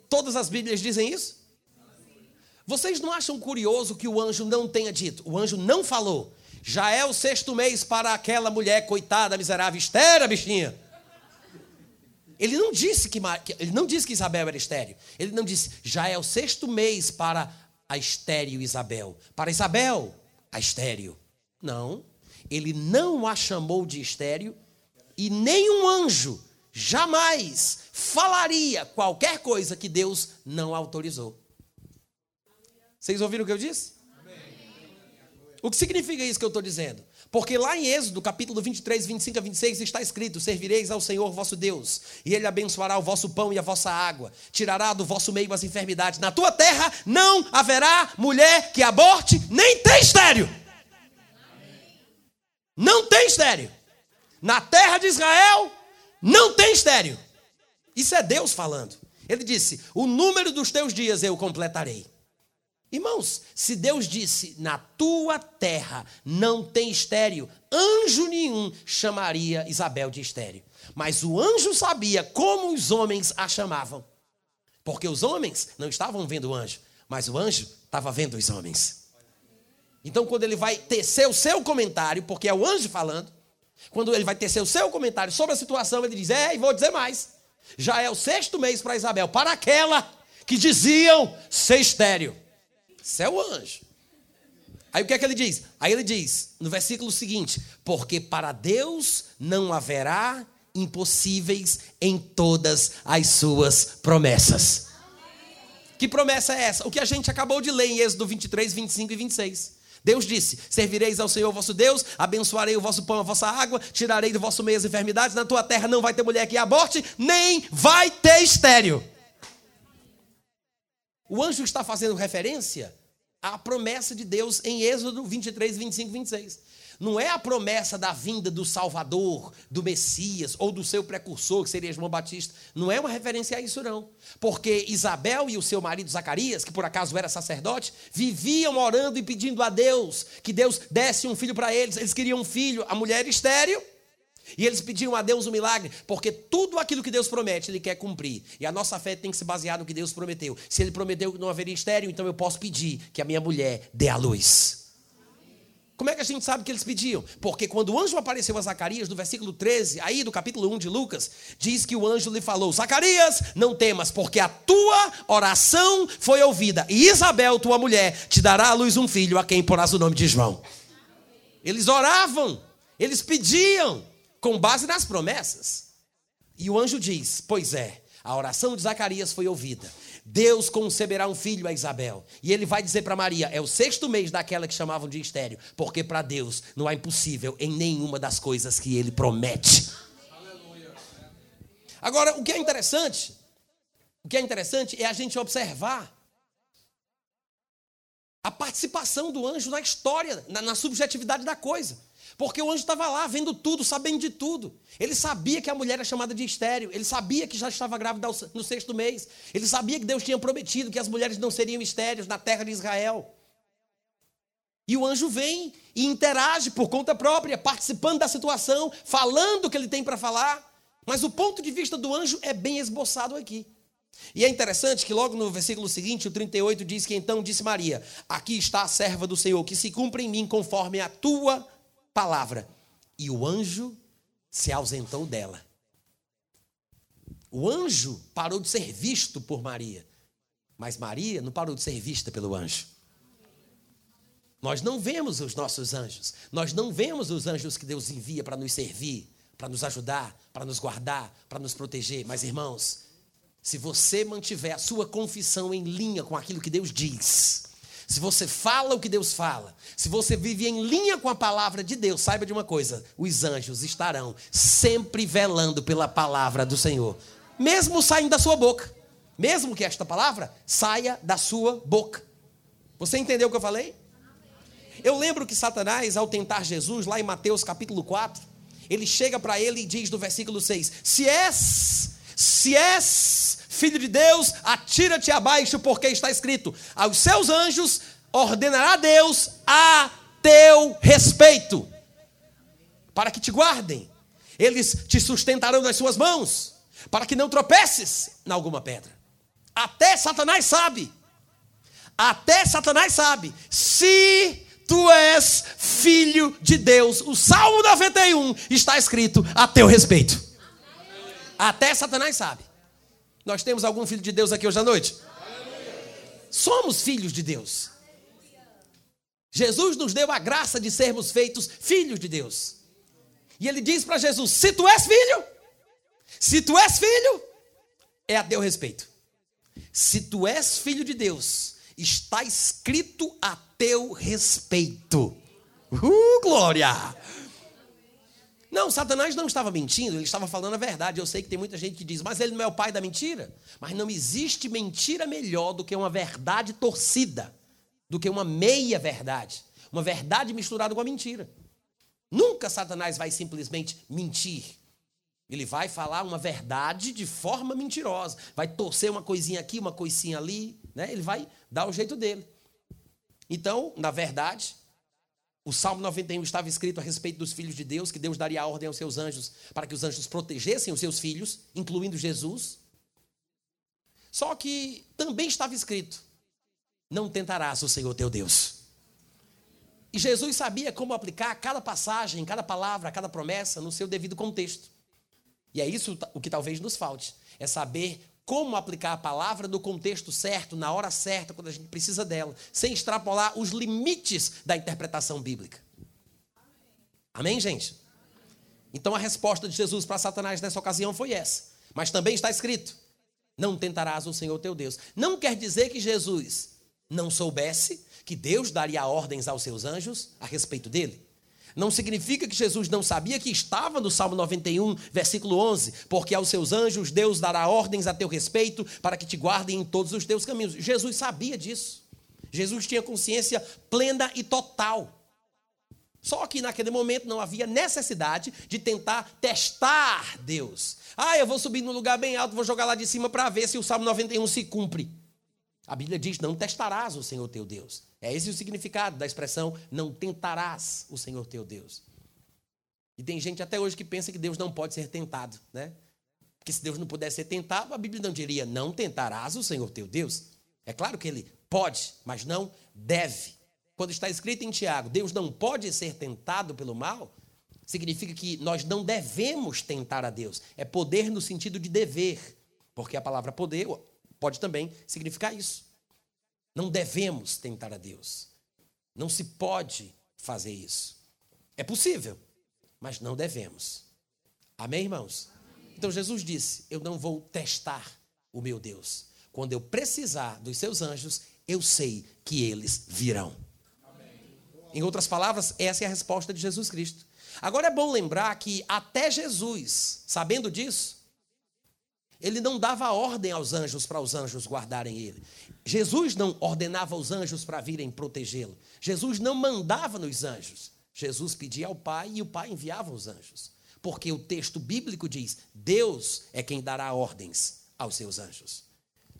Todas as Bíblias dizem isso? Vocês não acham curioso que o anjo não tenha dito? O anjo não falou. Já é o sexto mês para aquela mulher coitada, miserável, estéreo, bichinha. Ele não disse que ele não disse que Isabel era estéreo. Ele não disse, já é o sexto mês para a estéreo Isabel. Para Isabel, a estéreo. Não. Ele não a chamou de estéreo e nenhum anjo jamais falaria qualquer coisa que Deus não autorizou. Vocês ouviram o que eu disse? O que significa isso que eu estou dizendo? Porque lá em Êxodo, capítulo 23, 25 a 26, está escrito: Servireis ao Senhor vosso Deus, e Ele abençoará o vosso pão e a vossa água, tirará do vosso meio as enfermidades. Na tua terra não haverá mulher que aborte, nem tem estéreo. Não tem estéreo. Na terra de Israel, não tem estéreo. Isso é Deus falando. Ele disse: O número dos teus dias eu completarei. Irmãos, se Deus disse: Na tua terra não tem estéreo, anjo nenhum chamaria Isabel de estéreo. Mas o anjo sabia como os homens a chamavam. Porque os homens não estavam vendo o anjo, mas o anjo estava vendo os homens. Então, quando ele vai tecer o seu comentário, porque é o anjo falando, quando ele vai tecer o seu comentário sobre a situação, ele diz: É, e vou dizer mais. Já é o sexto mês para Isabel, para aquela que diziam ser estéreo. Isso é o anjo. Aí o que é que ele diz? Aí ele diz, no versículo seguinte: Porque para Deus não haverá impossíveis em todas as suas promessas. Que promessa é essa? O que a gente acabou de ler em Êxodo 23, 25 e 26. Deus disse: Servireis ao Senhor vosso Deus, abençoarei o vosso pão, a vossa água, tirarei do vosso meio as enfermidades, na tua terra não vai ter mulher que aborte, nem vai ter estéreo. O anjo está fazendo referência à promessa de Deus em Êxodo 23, 25 e 26. Não é a promessa da vinda do Salvador, do Messias ou do seu precursor, que seria João Batista. Não é uma referência a isso, não. Porque Isabel e o seu marido Zacarias, que por acaso era sacerdote, viviam orando e pedindo a Deus que Deus desse um filho para eles. Eles queriam um filho, a mulher era estéreo. E eles pediam a Deus um milagre, porque tudo aquilo que Deus promete, Ele quer cumprir. E a nossa fé tem que se basear no que Deus prometeu. Se Ele prometeu que não haveria estéreo, então eu posso pedir que a minha mulher dê a luz. Como é que a gente sabe que eles pediam? Porque quando o anjo apareceu a Zacarias, no versículo 13, aí do capítulo 1 de Lucas, diz que o anjo lhe falou: Zacarias, não temas, porque a tua oração foi ouvida, e Isabel, tua mulher, te dará à luz um filho, a quem porás o nome de João. Eles oravam, eles pediam, com base nas promessas. E o anjo diz: Pois é, a oração de Zacarias foi ouvida. Deus conceberá um filho a Isabel. E ele vai dizer para Maria: é o sexto mês daquela que chamavam de estéreo, porque para Deus não há impossível em nenhuma das coisas que ele promete. Agora, o que é interessante, o que é interessante é a gente observar a participação do anjo na história, na, na subjetividade da coisa. Porque o anjo estava lá, vendo tudo, sabendo de tudo. Ele sabia que a mulher era chamada de estéreo. Ele sabia que já estava grávida no sexto mês. Ele sabia que Deus tinha prometido que as mulheres não seriam estéreos na terra de Israel. E o anjo vem e interage por conta própria, participando da situação, falando o que ele tem para falar. Mas o ponto de vista do anjo é bem esboçado aqui. E é interessante que logo no versículo seguinte, o 38, diz que então disse Maria: Aqui está a serva do Senhor, que se cumpra em mim conforme a tua palavra. E o anjo se ausentou dela. O anjo parou de ser visto por Maria, mas Maria não parou de ser vista pelo anjo. Nós não vemos os nossos anjos, nós não vemos os anjos que Deus envia para nos servir, para nos ajudar, para nos guardar, para nos proteger. Mas irmãos, se você mantiver a sua confissão em linha com aquilo que Deus diz, se você fala o que Deus fala, se você vive em linha com a palavra de Deus, saiba de uma coisa: os anjos estarão sempre velando pela palavra do Senhor, mesmo saindo da sua boca, mesmo que esta palavra saia da sua boca. Você entendeu o que eu falei? Eu lembro que Satanás, ao tentar Jesus, lá em Mateus capítulo 4, ele chega para ele e diz no versículo 6: Se és, se és filho de Deus, atira-te abaixo, porque está escrito: aos seus anjos ordenará Deus a teu respeito, para que te guardem, eles te sustentarão nas suas mãos, para que não tropeces em alguma pedra. Até Satanás sabe, até Satanás sabe, se tu és filho de Deus, o Salmo 91 está escrito a teu respeito. Até Satanás sabe. Nós temos algum filho de Deus aqui hoje à noite? Somos filhos de Deus. Jesus nos deu a graça de sermos feitos filhos de Deus. E ele diz para Jesus: se tu és filho, se tu és filho, é a teu respeito. Se tu és filho de Deus, está escrito a teu respeito. Uh, glória! Não, Satanás não estava mentindo, ele estava falando a verdade. Eu sei que tem muita gente que diz, mas ele não é o pai da mentira. Mas não existe mentira melhor do que uma verdade torcida, do que uma meia verdade. Uma verdade misturada com a mentira. Nunca Satanás vai simplesmente mentir. Ele vai falar uma verdade de forma mentirosa. Vai torcer uma coisinha aqui, uma coisinha ali. Né? Ele vai dar o jeito dele. Então, na verdade, o Salmo 91 estava escrito a respeito dos filhos de Deus, que Deus daria ordem aos seus anjos para que os anjos protegessem os seus filhos, incluindo Jesus. Só que também estava escrito: Não tentarás o Senhor teu Deus. E Jesus sabia como aplicar cada passagem, cada palavra, cada promessa no seu devido contexto. E é isso o que talvez nos falte: é saber como aplicar a palavra no contexto certo, na hora certa, quando a gente precisa dela, sem extrapolar os limites da interpretação bíblica. Amém, gente? Então a resposta de Jesus para Satanás nessa ocasião foi essa. Mas também está escrito: Não tentarás o Senhor teu Deus. Não quer dizer que Jesus não soubesse que Deus daria ordens aos seus anjos a respeito dele. Não significa que Jesus não sabia que estava no Salmo 91, versículo 11, porque aos seus anjos Deus dará ordens a teu respeito para que te guardem em todos os teus caminhos. Jesus sabia disso. Jesus tinha consciência plena e total Só que naquele momento não havia necessidade de tentar testar Deus. Ah, eu vou subir num lugar bem alto, vou jogar lá de cima para ver se o Salmo 91 se cumpre. A Bíblia diz: não testarás o Senhor teu Deus. É esse o significado da expressão não tentarás o Senhor teu Deus. E tem gente até hoje que pensa que Deus não pode ser tentado, né? Porque se Deus não pudesse ser tentado, a Bíblia não diria: não tentarás o Senhor teu Deus. É claro que ele pode, mas não deve. Quando está escrito em Tiago, Deus não pode ser tentado pelo mal, significa que nós não devemos tentar a Deus. É poder no sentido de dever, porque a palavra poder pode também significar isso. Não devemos tentar a Deus. Não se pode fazer isso. É possível, mas não devemos. Amém, irmãos? Então Jesus disse: Eu não vou testar o meu Deus. Quando eu precisar dos seus anjos, eu sei que eles virão. Em outras palavras, essa é a resposta de Jesus Cristo. Agora é bom lembrar que até Jesus, sabendo disso, ele não dava ordem aos anjos para os anjos guardarem ele. Jesus não ordenava aos anjos para virem protegê-lo. Jesus não mandava nos anjos. Jesus pedia ao Pai e o Pai enviava os anjos. Porque o texto bíblico diz: Deus é quem dará ordens aos seus anjos.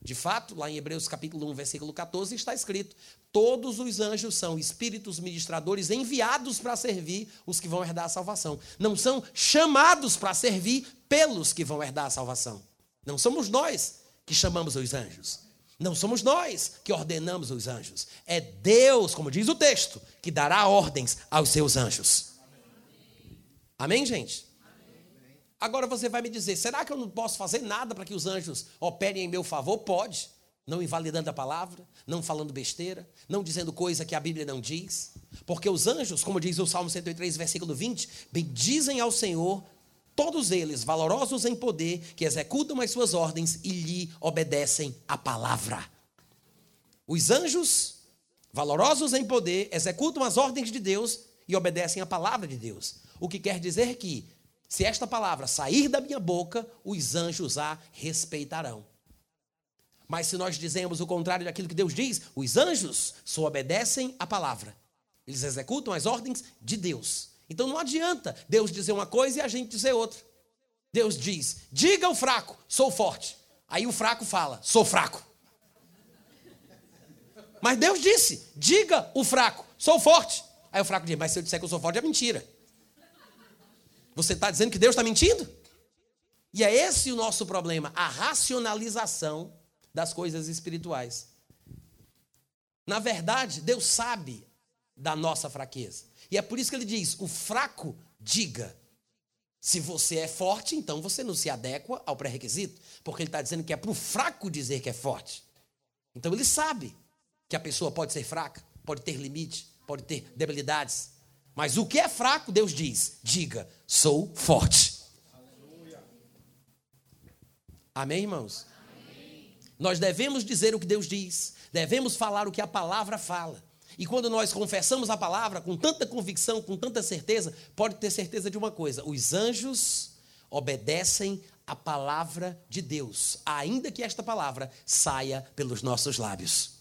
De fato, lá em Hebreus capítulo 1, versículo 14, está escrito: Todos os anjos são espíritos ministradores enviados para servir os que vão herdar a salvação. Não são chamados para servir pelos que vão herdar a salvação. Não somos nós que chamamos os anjos. Não somos nós que ordenamos os anjos. É Deus, como diz o texto, que dará ordens aos seus anjos. Amém, gente? Agora você vai me dizer: será que eu não posso fazer nada para que os anjos operem em meu favor? Pode. Não invalidando a palavra, não falando besteira, não dizendo coisa que a Bíblia não diz. Porque os anjos, como diz o Salmo 103, versículo 20, bendizem ao Senhor, todos eles valorosos em poder, que executam as suas ordens e lhe obedecem a palavra. Os anjos, valorosos em poder, executam as ordens de Deus e obedecem a palavra de Deus. O que quer dizer que se esta palavra sair da minha boca, os anjos a respeitarão. Mas se nós dizemos o contrário daquilo que Deus diz, os anjos só obedecem a palavra. Eles executam as ordens de Deus. Então não adianta Deus dizer uma coisa e a gente dizer outra. Deus diz: diga ao fraco, sou forte. Aí o fraco fala: sou fraco. Mas Deus disse: diga o fraco, sou forte. Aí o fraco diz: mas se eu disser que eu sou forte, é mentira. Você está dizendo que Deus está mentindo? E é esse o nosso problema, a racionalização das coisas espirituais. Na verdade, Deus sabe da nossa fraqueza. E é por isso que ele diz: o fraco diga. Se você é forte, então você não se adequa ao pré-requisito, porque ele está dizendo que é para o fraco dizer que é forte. Então ele sabe que a pessoa pode ser fraca, pode ter limite, pode ter debilidades. Mas o que é fraco, Deus diz: diga, sou forte. Aleluia. Amém, irmãos? Amém. Nós devemos dizer o que Deus diz, devemos falar o que a palavra fala. E quando nós confessamos a palavra com tanta convicção, com tanta certeza, pode ter certeza de uma coisa: os anjos obedecem a palavra de Deus, ainda que esta palavra saia pelos nossos lábios.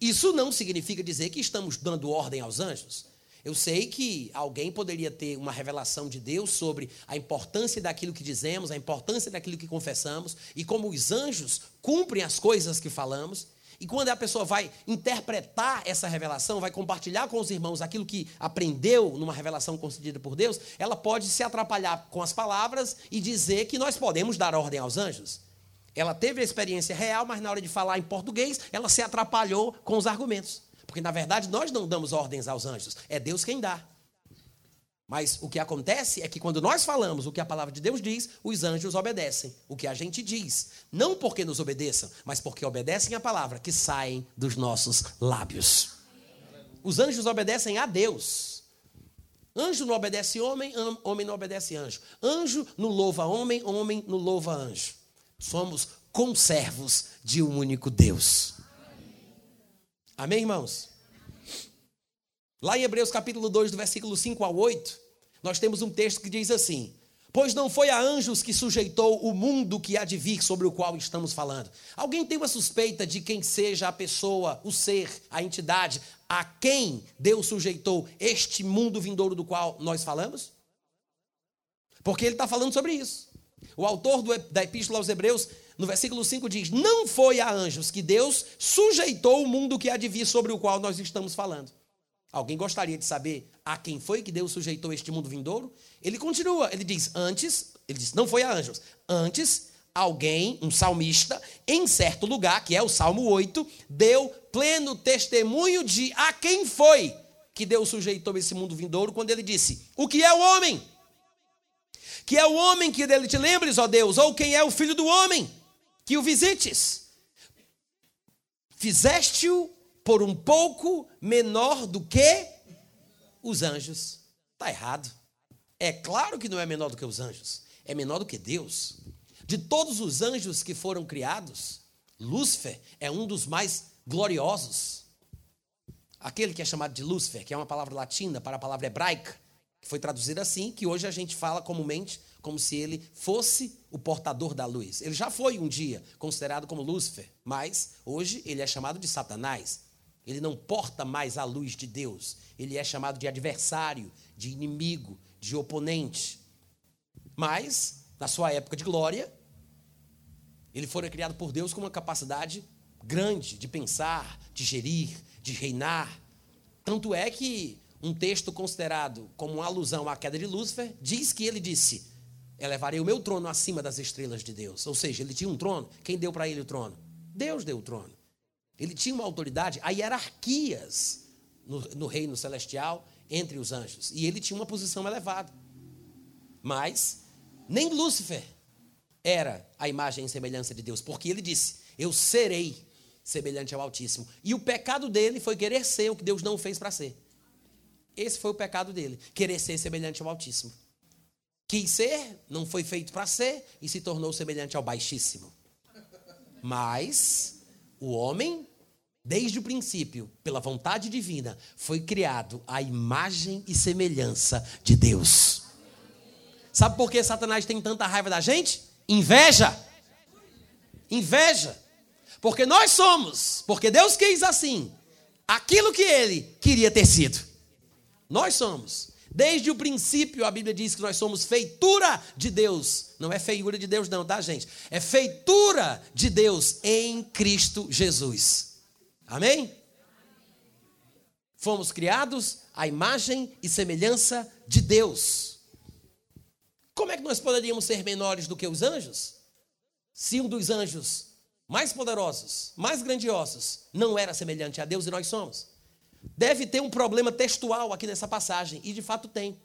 Isso não significa dizer que estamos dando ordem aos anjos. Eu sei que alguém poderia ter uma revelação de Deus sobre a importância daquilo que dizemos, a importância daquilo que confessamos e como os anjos cumprem as coisas que falamos. E quando a pessoa vai interpretar essa revelação, vai compartilhar com os irmãos aquilo que aprendeu numa revelação concedida por Deus, ela pode se atrapalhar com as palavras e dizer que nós podemos dar ordem aos anjos. Ela teve a experiência real, mas na hora de falar em português, ela se atrapalhou com os argumentos. Porque na verdade nós não damos ordens aos anjos, é Deus quem dá. Mas o que acontece é que quando nós falamos o que a palavra de Deus diz, os anjos obedecem o que a gente diz. Não porque nos obedeçam, mas porque obedecem a palavra que saem dos nossos lábios. Os anjos obedecem a Deus. Anjo não obedece homem, homem não obedece anjo. Anjo não louva homem, homem não louva anjo. Somos conservos de um único Deus. Amém, irmãos? Lá em Hebreus capítulo 2, do versículo 5 ao 8, nós temos um texto que diz assim: Pois não foi a anjos que sujeitou o mundo que há de vir sobre o qual estamos falando. Alguém tem uma suspeita de quem seja a pessoa, o ser, a entidade, a quem Deus sujeitou este mundo vindouro do qual nós falamos? Porque ele está falando sobre isso. O autor do, da Epístola aos Hebreus, no versículo 5, diz: Não foi a anjos que Deus sujeitou o mundo que há de vir sobre o qual nós estamos falando. Alguém gostaria de saber a quem foi que Deus sujeitou este mundo vindouro? Ele continua, ele diz: Antes, ele diz, não foi a anjos, antes alguém, um salmista, em certo lugar, que é o Salmo 8, deu pleno testemunho de a quem foi que Deus sujeitou esse mundo vindouro, quando ele disse: O que é o homem? que é o homem que dele te lembres, ó Deus, ou quem é o filho do homem, que o visites. Fizeste-o por um pouco menor do que os anjos. Está errado. É claro que não é menor do que os anjos, é menor do que Deus. De todos os anjos que foram criados, Lúcifer é um dos mais gloriosos. Aquele que é chamado de Lúcifer, que é uma palavra latina para a palavra hebraica, foi traduzido assim, que hoje a gente fala comumente como se ele fosse o portador da luz. Ele já foi um dia considerado como Lúcifer, mas hoje ele é chamado de Satanás. Ele não porta mais a luz de Deus. Ele é chamado de adversário, de inimigo, de oponente. Mas, na sua época de glória, ele foi criado por Deus com uma capacidade grande de pensar, de gerir, de reinar. Tanto é que um texto considerado como uma alusão à queda de Lúcifer, diz que ele disse: Elevarei o meu trono acima das estrelas de Deus. Ou seja, ele tinha um trono. Quem deu para ele o trono? Deus deu o trono. Ele tinha uma autoridade, há hierarquias no, no reino celestial entre os anjos. E ele tinha uma posição elevada. Mas nem Lúcifer era a imagem e semelhança de Deus, porque ele disse: Eu serei semelhante ao Altíssimo. E o pecado dele foi querer ser o que Deus não fez para ser. Esse foi o pecado dele, querer ser semelhante ao Altíssimo. Quis ser, não foi feito para ser e se tornou semelhante ao Baixíssimo. Mas o homem, desde o princípio, pela vontade divina, foi criado à imagem e semelhança de Deus. Sabe por que Satanás tem tanta raiva da gente? Inveja. Inveja. Porque nós somos, porque Deus quis assim, aquilo que ele queria ter sido. Nós somos. Desde o princípio, a Bíblia diz que nós somos feitura de Deus. Não é feiura de Deus, não, tá, gente? É feitura de Deus em Cristo Jesus. Amém? Fomos criados à imagem e semelhança de Deus. Como é que nós poderíamos ser menores do que os anjos? Se um dos anjos mais poderosos, mais grandiosos, não era semelhante a Deus e nós somos. Deve ter um problema textual aqui nessa passagem, e de fato tem.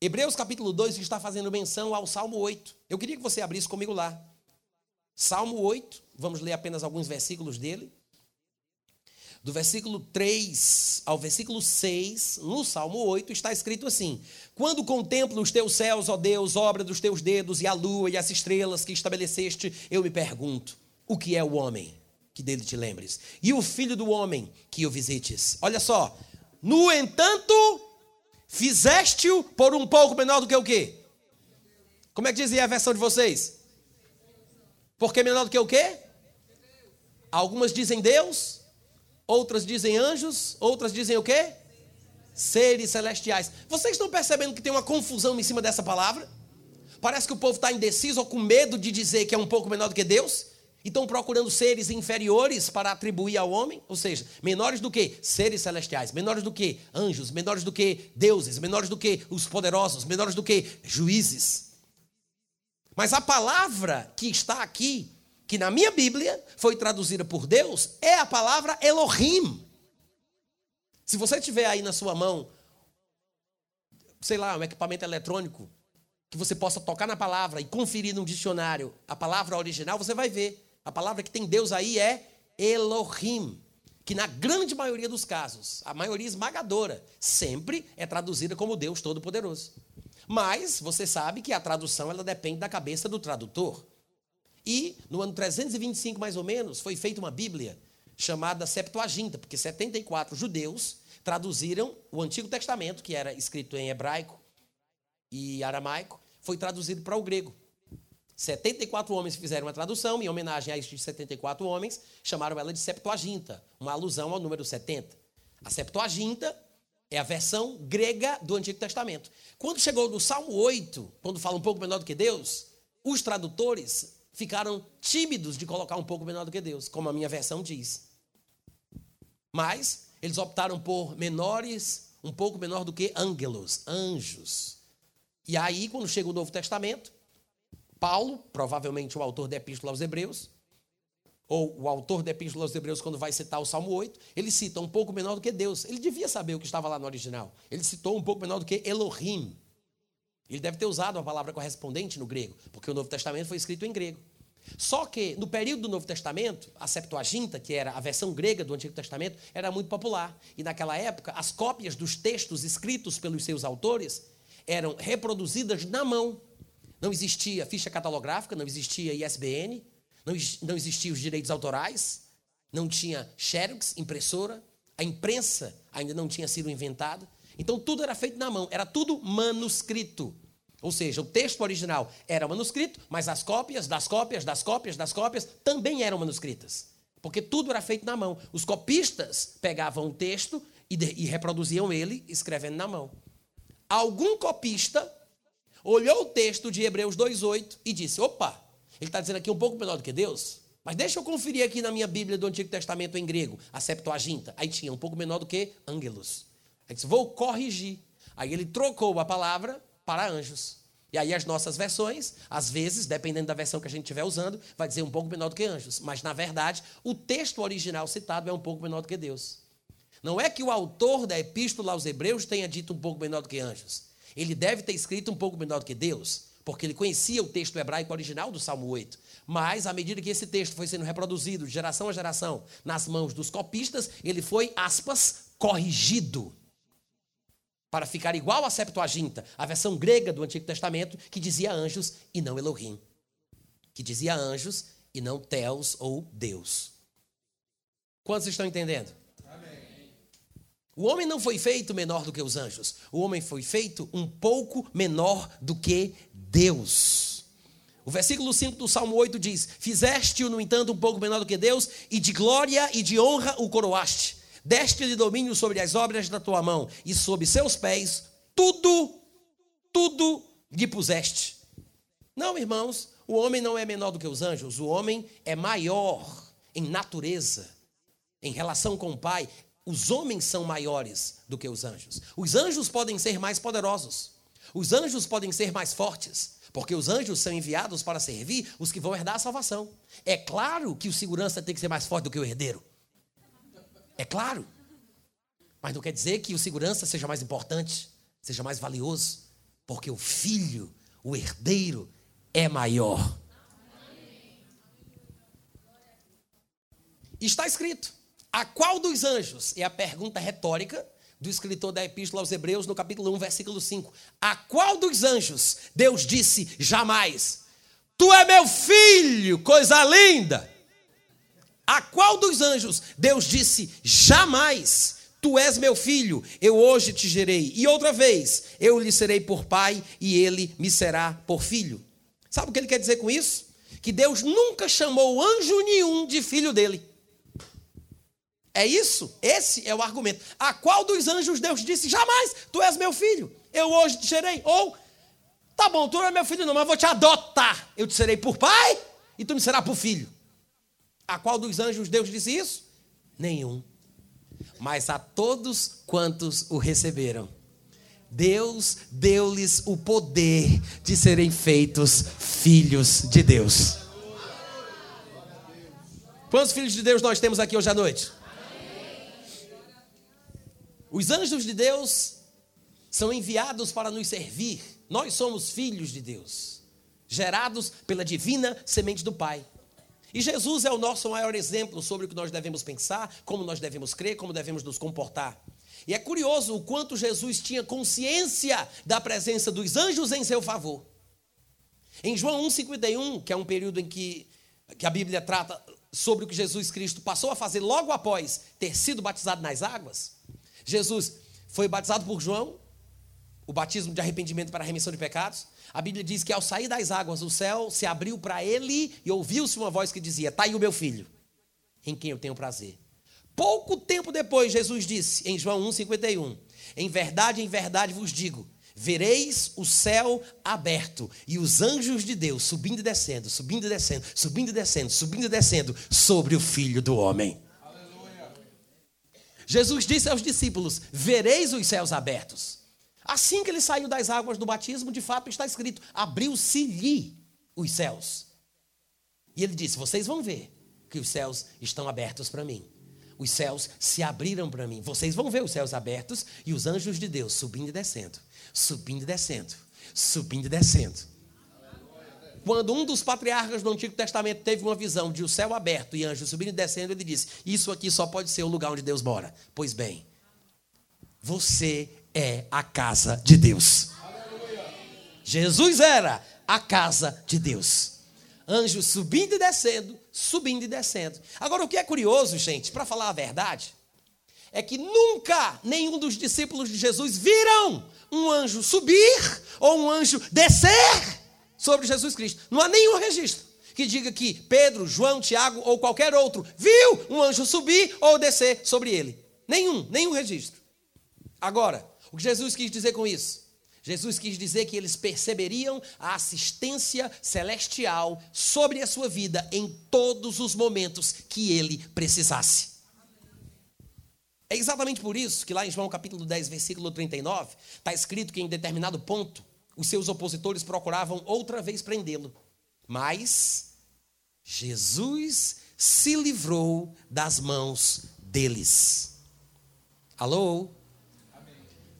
Hebreus capítulo 2 está fazendo menção ao Salmo 8. Eu queria que você abrisse comigo lá. Salmo 8, vamos ler apenas alguns versículos dele. Do versículo 3 ao versículo 6, no Salmo 8, está escrito assim: Quando contemplo os teus céus, ó Deus, obra dos teus dedos, e a lua e as estrelas que estabeleceste, eu me pergunto: o que é o homem? Que dele te lembres, e o filho do homem que o visites. Olha só, no entanto, fizeste-o por um pouco menor do que o quê? Como é que dizia a versão de vocês? Porque menor do que o quê? Algumas dizem Deus, outras dizem anjos, outras dizem o quê? Seres celestiais. Vocês estão percebendo que tem uma confusão em cima dessa palavra? Parece que o povo está indeciso ou com medo de dizer que é um pouco menor do que Deus. E estão procurando seres inferiores para atribuir ao homem, ou seja, menores do que seres celestiais, menores do que anjos, menores do que deuses, menores do que os poderosos, menores do que juízes. Mas a palavra que está aqui, que na minha Bíblia foi traduzida por Deus, é a palavra Elohim. Se você tiver aí na sua mão, sei lá, um equipamento eletrônico, que você possa tocar na palavra e conferir no dicionário a palavra original, você vai ver a palavra que tem Deus aí é Elohim, que na grande maioria dos casos, a maioria esmagadora, sempre é traduzida como Deus Todo-Poderoso. Mas você sabe que a tradução ela depende da cabeça do tradutor. E no ano 325 mais ou menos foi feita uma Bíblia chamada Septuaginta, porque 74 judeus traduziram o Antigo Testamento, que era escrito em hebraico e aramaico, foi traduzido para o grego. 74 homens fizeram a tradução, em homenagem a estes 74 homens, chamaram ela de Septuaginta, uma alusão ao número 70. A Septuaginta é a versão grega do Antigo Testamento. Quando chegou no Salmo 8, quando fala um pouco menor do que Deus, os tradutores ficaram tímidos de colocar um pouco menor do que Deus, como a minha versão diz. Mas eles optaram por menores, um pouco menor do que ângelos, anjos. E aí, quando chega o Novo Testamento, Paulo, provavelmente o autor da Epístola aos Hebreus, ou o autor da Epístola aos Hebreus, quando vai citar o Salmo 8, ele cita um pouco menor do que Deus. Ele devia saber o que estava lá no original. Ele citou um pouco menor do que Elohim. Ele deve ter usado a palavra correspondente no grego, porque o Novo Testamento foi escrito em grego. Só que no período do Novo Testamento, a Septuaginta, que era a versão grega do Antigo Testamento, era muito popular. E naquela época, as cópias dos textos escritos pelos seus autores eram reproduzidas na mão. Não existia ficha catalográfica, não existia ISBN, não, não existiam os direitos autorais, não tinha xerox, impressora, a imprensa ainda não tinha sido inventada. Então tudo era feito na mão, era tudo manuscrito. Ou seja, o texto original era manuscrito, mas as cópias das cópias das cópias das cópias também eram manuscritas. Porque tudo era feito na mão. Os copistas pegavam o texto e, de, e reproduziam ele escrevendo na mão. Algum copista olhou o texto de Hebreus 2,8 e disse: opa, ele está dizendo aqui um pouco menor do que Deus. Mas deixa eu conferir aqui na minha Bíblia do Antigo Testamento em grego, a Septuaginta. Aí tinha um pouco menor do que ângelos. Aí disse, vou corrigir. Aí ele trocou a palavra para anjos. E aí as nossas versões, às vezes, dependendo da versão que a gente estiver usando, vai dizer um pouco menor do que anjos. Mas, na verdade, o texto original citado é um pouco menor do que Deus. Não é que o autor da epístola aos Hebreus tenha dito um pouco menor do que anjos. Ele deve ter escrito um pouco menor do que Deus, porque ele conhecia o texto hebraico original do Salmo 8. Mas, à medida que esse texto foi sendo reproduzido de geração a geração nas mãos dos copistas, ele foi, aspas, corrigido para ficar igual à Septuaginta, a versão grega do Antigo Testamento, que dizia anjos e não Elohim, que dizia anjos e não Theos ou Deus. Quantos estão entendendo? O homem não foi feito menor do que os anjos, o homem foi feito um pouco menor do que Deus. O versículo 5 do Salmo 8 diz: Fizeste-o, no entanto, um pouco menor do que Deus, e de glória e de honra o coroaste. Deste-lhe domínio sobre as obras da tua mão, e sob seus pés tudo, tudo lhe puseste. Não, irmãos, o homem não é menor do que os anjos, o homem é maior em natureza, em relação com o Pai. Os homens são maiores do que os anjos. Os anjos podem ser mais poderosos, os anjos podem ser mais fortes, porque os anjos são enviados para servir os que vão herdar a salvação. É claro que o segurança tem que ser mais forte do que o herdeiro. É claro. Mas não quer dizer que o segurança seja mais importante, seja mais valioso, porque o filho, o herdeiro, é maior. Está escrito: a qual dos anjos? É a pergunta retórica do escritor da Epístola aos Hebreus, no capítulo 1, versículo 5. A qual dos anjos Deus disse jamais: Tu é meu filho, coisa linda. A qual dos anjos Deus disse: Jamais, tu és meu filho, eu hoje te gerei. E outra vez, eu lhe serei por pai e ele me será por filho. Sabe o que ele quer dizer com isso? Que Deus nunca chamou anjo nenhum de filho dele. É isso? Esse é o argumento. A qual dos anjos Deus disse: Jamais, tu és meu filho, eu hoje te gerei. Ou, tá bom, tu não é meu filho, não, mas eu vou te adotar. Eu te serei por pai e tu me será por filho. A qual dos anjos Deus disse isso? Nenhum. Mas a todos quantos o receberam, Deus deu-lhes o poder de serem feitos filhos de Deus. Quantos filhos de Deus nós temos aqui hoje à noite? Os anjos de Deus são enviados para nos servir. Nós somos filhos de Deus, gerados pela divina semente do Pai. E Jesus é o nosso maior exemplo sobre o que nós devemos pensar, como nós devemos crer, como devemos nos comportar. E é curioso o quanto Jesus tinha consciência da presença dos anjos em seu favor. Em João 1,51, que é um período em que, que a Bíblia trata sobre o que Jesus Cristo passou a fazer logo após ter sido batizado nas águas, Jesus foi batizado por João, o batismo de arrependimento para a remissão de pecados. A Bíblia diz que ao sair das águas, o céu se abriu para ele e ouviu-se uma voz que dizia: Está aí o meu filho, em quem eu tenho prazer. Pouco tempo depois, Jesus disse em João 1,51: Em verdade, em verdade vos digo: vereis o céu aberto e os anjos de Deus subindo e descendo, subindo e descendo, subindo e descendo, subindo e descendo sobre o filho do homem. Jesus disse aos discípulos: Vereis os céus abertos. Assim que ele saiu das águas do batismo, de fato está escrito: abriu-se-lhe os céus. E ele disse: Vocês vão ver que os céus estão abertos para mim os céus se abriram para mim. Vocês vão ver os céus abertos e os anjos de Deus subindo e descendo, subindo e descendo, subindo e descendo. Quando um dos patriarcas do Antigo Testamento teve uma visão de o céu aberto e anjos subindo e descendo, ele disse: Isso aqui só pode ser o lugar onde Deus mora. Pois bem, você é a casa de Deus. Jesus era a casa de Deus anjos subindo e descendo, subindo e descendo. Agora, o que é curioso, gente, para falar a verdade, é que nunca nenhum dos discípulos de Jesus viram um anjo subir ou um anjo descer sobre Jesus Cristo. Não há nenhum registro que diga que Pedro, João, Tiago ou qualquer outro viu um anjo subir ou descer sobre ele. Nenhum, nenhum registro. Agora, o que Jesus quis dizer com isso? Jesus quis dizer que eles perceberiam a assistência celestial sobre a sua vida em todos os momentos que ele precisasse. É exatamente por isso que lá em João capítulo 10, versículo 39, está escrito que em determinado ponto os seus opositores procuravam outra vez prendê-lo. Mas Jesus se livrou das mãos deles. Alô?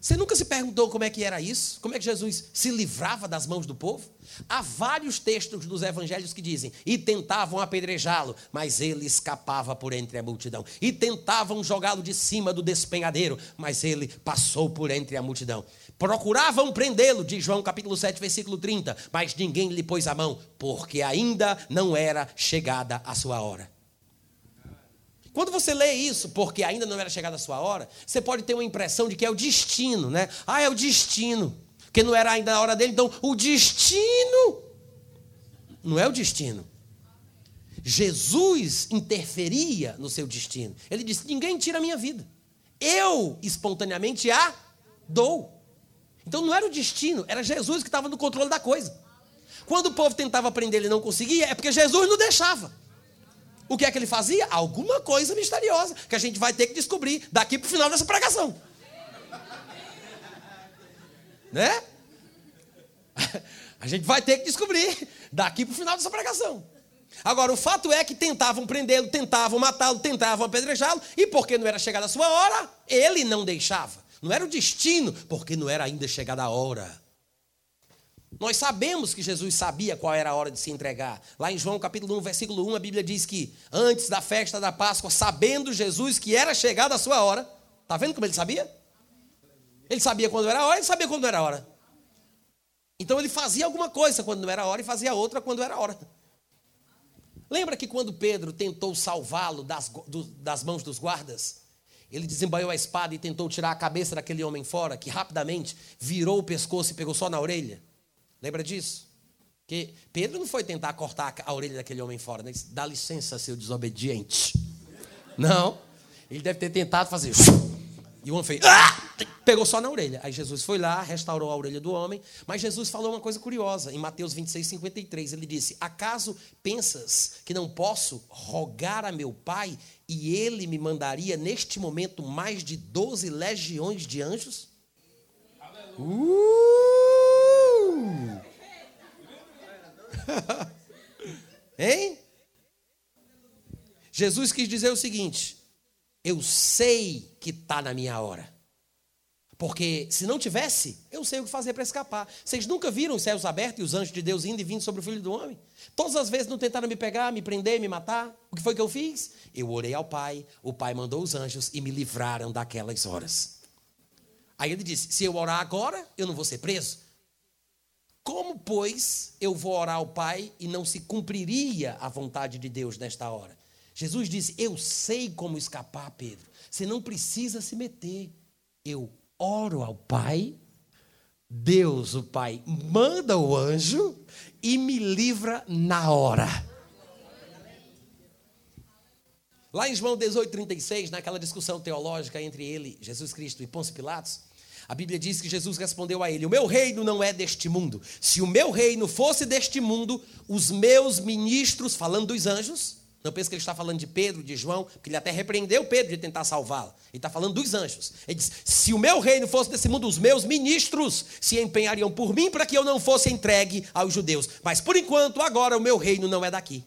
Você nunca se perguntou como é que era isso? Como é que Jesus se livrava das mãos do povo? Há vários textos dos evangelhos que dizem: e tentavam apedrejá-lo, mas ele escapava por entre a multidão. E tentavam jogá-lo de cima do despenhadeiro, mas ele passou por entre a multidão. Procuravam prendê-lo, de João capítulo 7, versículo 30, mas ninguém lhe pôs a mão, porque ainda não era chegada a sua hora. Quando você lê isso, porque ainda não era chegada a sua hora, você pode ter uma impressão de que é o destino, né? Ah, é o destino. Porque não era ainda a hora dele, então o destino não é o destino. Jesus interferia no seu destino. Ele disse: Ninguém tira a minha vida. Eu espontaneamente a dou. Então não era o destino, era Jesus que estava no controle da coisa. Quando o povo tentava prender ele não conseguia, é porque Jesus não deixava. O que é que ele fazia? Alguma coisa misteriosa que a gente vai ter que descobrir daqui para o final dessa pregação. Né? A gente vai ter que descobrir daqui para o final dessa pregação. Agora, o fato é que tentavam prendê-lo, tentavam matá-lo, tentavam apedrejá-lo, e porque não era chegada a sua hora, ele não deixava. Não era o destino, porque não era ainda chegada a hora. Nós sabemos que Jesus sabia qual era a hora de se entregar. Lá em João capítulo 1, versículo 1, a Bíblia diz que antes da festa da Páscoa, sabendo Jesus que era chegada a sua hora, está vendo como ele sabia? Ele sabia quando era a hora, ele sabia quando era a hora. Então ele fazia alguma coisa quando não era a hora e fazia outra quando era a hora. Lembra que quando Pedro tentou salvá-lo das, das mãos dos guardas, ele desembaiou a espada e tentou tirar a cabeça daquele homem fora, que rapidamente virou o pescoço e pegou só na orelha? Lembra disso? Que Pedro não foi tentar cortar a orelha daquele homem fora, né? Disse, Dá licença, seu desobediente. Não. Ele deve ter tentado fazer. E o homem fez. Ah! Pegou só na orelha. Aí Jesus foi lá, restaurou a orelha do homem. Mas Jesus falou uma coisa curiosa. Em Mateus 26, 53, ele disse: Acaso pensas que não posso rogar a meu pai e ele me mandaria neste momento mais de 12 legiões de anjos? Uh! hein? Jesus quis dizer o seguinte: eu sei que está na minha hora. Porque se não tivesse, eu sei o que fazer para escapar. Vocês nunca viram os céus abertos e os anjos de Deus indo e vindo sobre o filho do homem? Todas as vezes não tentaram me pegar, me prender, me matar. O que foi que eu fiz? Eu orei ao Pai, o Pai mandou os anjos e me livraram daquelas horas. Aí ele disse: se eu orar agora, eu não vou ser preso. Como, pois, eu vou orar ao Pai e não se cumpriria a vontade de Deus nesta hora? Jesus disse: Eu sei como escapar, Pedro. Você não precisa se meter. Eu oro ao Pai, Deus, o Pai, manda o anjo e me livra na hora. Lá em João 18,36, naquela discussão teológica entre ele, Jesus Cristo e Pôncio Pilatos, a Bíblia diz que Jesus respondeu a ele: O meu reino não é deste mundo. Se o meu reino fosse deste mundo, os meus ministros, falando dos anjos, não pense que ele está falando de Pedro, de João, porque ele até repreendeu Pedro de tentar salvá-lo. Ele está falando dos anjos. Ele diz: Se o meu reino fosse desse mundo, os meus ministros se empenhariam por mim para que eu não fosse entregue aos judeus. Mas por enquanto, agora o meu reino não é daqui.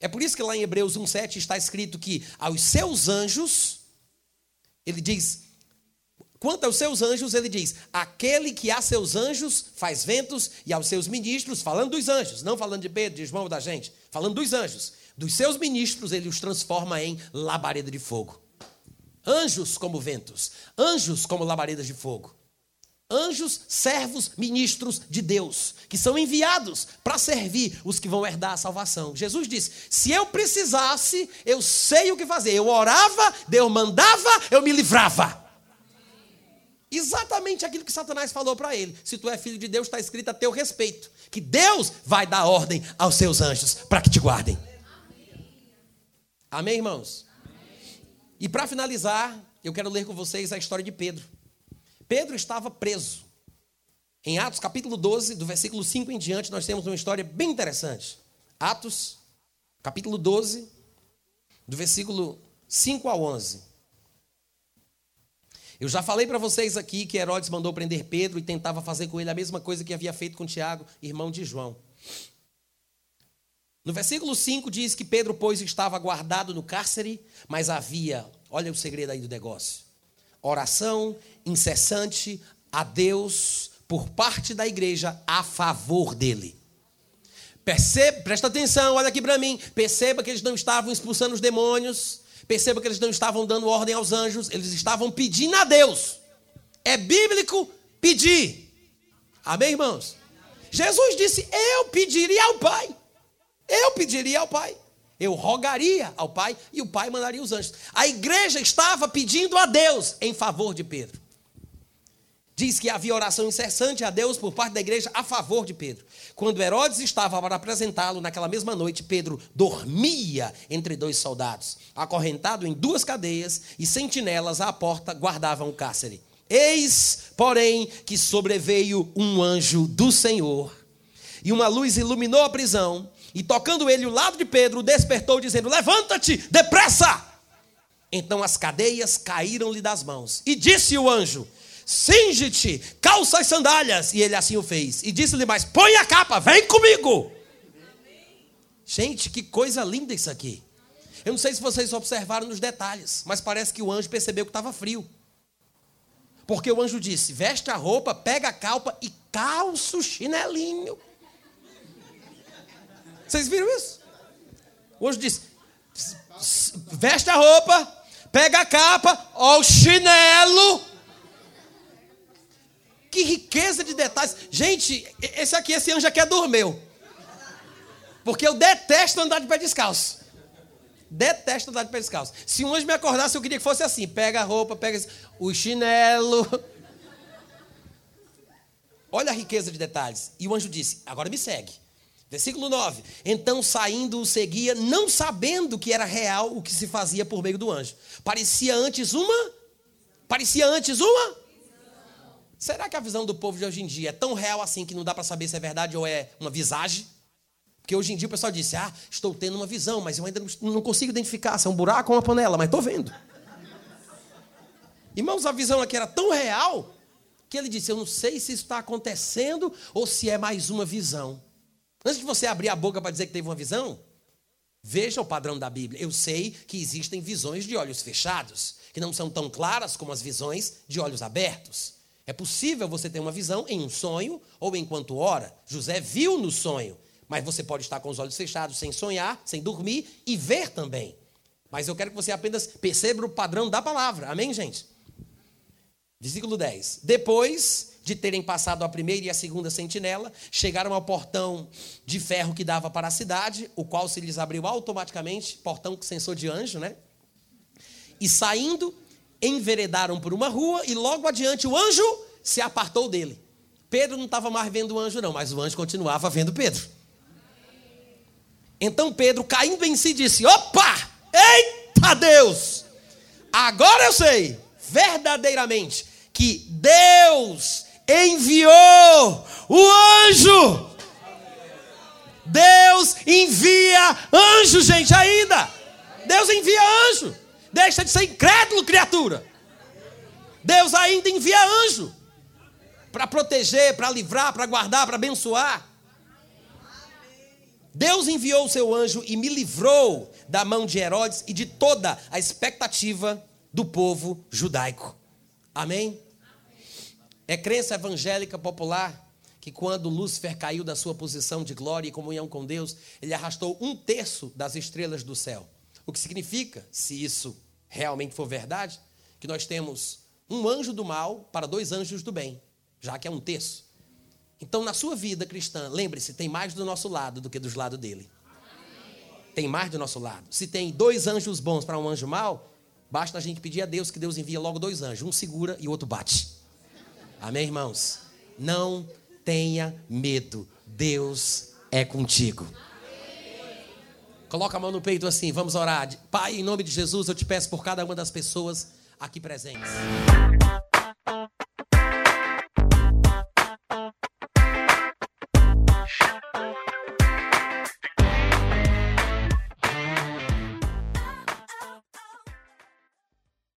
É por isso que lá em Hebreus 1,7 está escrito que aos seus anjos, ele diz: Quanto aos seus anjos, ele diz: Aquele que a seus anjos faz ventos, e aos seus ministros, falando dos anjos, não falando de Pedro, de João ou da gente, falando dos anjos dos seus ministros, ele os transforma em labareda de fogo. Anjos como ventos, anjos como labaredas de fogo. Anjos, servos, ministros de Deus, que são enviados para servir os que vão herdar a salvação. Jesus disse: se eu precisasse, eu sei o que fazer. Eu orava, Deus mandava, eu me livrava. Exatamente aquilo que Satanás falou para ele. Se tu é filho de Deus, está escrito a teu respeito: que Deus vai dar ordem aos seus anjos para que te guardem. Amém, irmãos? Amém. E para finalizar, eu quero ler com vocês a história de Pedro. Pedro estava preso. Em Atos capítulo 12, do versículo 5 em diante, nós temos uma história bem interessante. Atos, capítulo 12, do versículo 5 ao 11. Eu já falei para vocês aqui que Herodes mandou prender Pedro e tentava fazer com ele a mesma coisa que havia feito com Tiago, irmão de João. No versículo 5 diz que Pedro, pois, estava guardado no cárcere, mas havia, olha o segredo aí do negócio: oração incessante a Deus por parte da igreja a favor dele. Perceba, presta atenção, olha aqui para mim. Perceba que eles não estavam expulsando os demônios. Perceba que eles não estavam dando ordem aos anjos. Eles estavam pedindo a Deus. É bíblico pedir. Amém, irmãos? Jesus disse: Eu pediria ao Pai. Eu pediria ao Pai. Eu rogaria ao Pai e o Pai mandaria os anjos. A igreja estava pedindo a Deus em favor de Pedro. Diz que havia oração incessante a Deus por parte da igreja a favor de Pedro. Quando Herodes estava para apresentá-lo naquela mesma noite, Pedro dormia entre dois soldados, acorrentado em duas cadeias e sentinelas à porta guardavam o cárcere. Eis, porém, que sobreveio um anjo do Senhor, e uma luz iluminou a prisão, e tocando ele o lado de Pedro, despertou, dizendo: Levanta-te, depressa! Então as cadeias caíram-lhe das mãos. E disse o anjo: Singe-te, calça as sandálias. E ele assim o fez. E disse-lhe mais: Põe a capa, vem comigo. Gente, que coisa linda isso aqui. Eu não sei se vocês observaram nos detalhes, mas parece que o anjo percebeu que estava frio. Porque o anjo disse: Veste a roupa, pega a calpa e calça o chinelinho. Vocês viram isso? Anjo disse: veste a roupa, pega a capa, ó o chinelo. Que riqueza de detalhes. Gente, esse aqui, esse anjo aqui é dormeu. Porque eu detesto andar de pé descalço. Detesto andar de pé descalço. Se um anjo me acordasse, eu queria que fosse assim: pega a roupa, pega o chinelo. Olha a riqueza de detalhes. E o anjo disse: agora me segue. Versículo 9: Então saindo o seguia, não sabendo que era real o que se fazia por meio do anjo. Parecia antes uma? Parecia antes uma? Será que a visão do povo de hoje em dia é tão real assim que não dá para saber se é verdade ou é uma visagem? Porque hoje em dia o pessoal disse: Ah, estou tendo uma visão, mas eu ainda não consigo identificar se é um buraco ou uma panela, mas estou vendo. Irmãos, a visão aqui era tão real que ele disse: Eu não sei se isso está acontecendo ou se é mais uma visão. Antes de você abrir a boca para dizer que teve uma visão, veja o padrão da Bíblia. Eu sei que existem visões de olhos fechados, que não são tão claras como as visões de olhos abertos. É possível você ter uma visão em um sonho ou enquanto ora. José viu no sonho, mas você pode estar com os olhos fechados sem sonhar, sem dormir e ver também. Mas eu quero que você apenas perceba o padrão da palavra. Amém, gente? Versículo 10. Depois de terem passado a primeira e a segunda sentinela, chegaram ao portão de ferro que dava para a cidade, o qual se lhes abriu automaticamente, portão com sensor de anjo, né? E saindo, enveredaram por uma rua e logo adiante o anjo se apartou dele. Pedro não estava mais vendo o anjo, não, mas o anjo continuava vendo Pedro. Então Pedro, caindo em si, disse: Opa! Eita Deus! Agora eu sei, verdadeiramente, que Deus enviou o anjo. Deus envia anjo, gente, ainda. Deus envia anjo. Deixa de ser incrédulo, criatura. Deus ainda envia anjo para proteger, para livrar, para guardar, para abençoar. Deus enviou o seu anjo e me livrou da mão de Herodes e de toda a expectativa do povo judaico. Amém? É crença evangélica popular que quando Lúcifer caiu da sua posição de glória e comunhão com Deus, ele arrastou um terço das estrelas do céu. O que significa, se isso realmente for verdade, que nós temos um anjo do mal para dois anjos do bem, já que é um terço. Então, na sua vida cristã, lembre-se, tem mais do nosso lado do que dos lados dele. Tem mais do nosso lado. Se tem dois anjos bons para um anjo mau, basta a gente pedir a Deus que Deus envia logo dois anjos. Um segura e o outro bate. Amém, irmãos? Não tenha medo. Deus é contigo. Coloca a mão no peito assim, vamos orar. Pai, em nome de Jesus, eu te peço por cada uma das pessoas aqui presentes.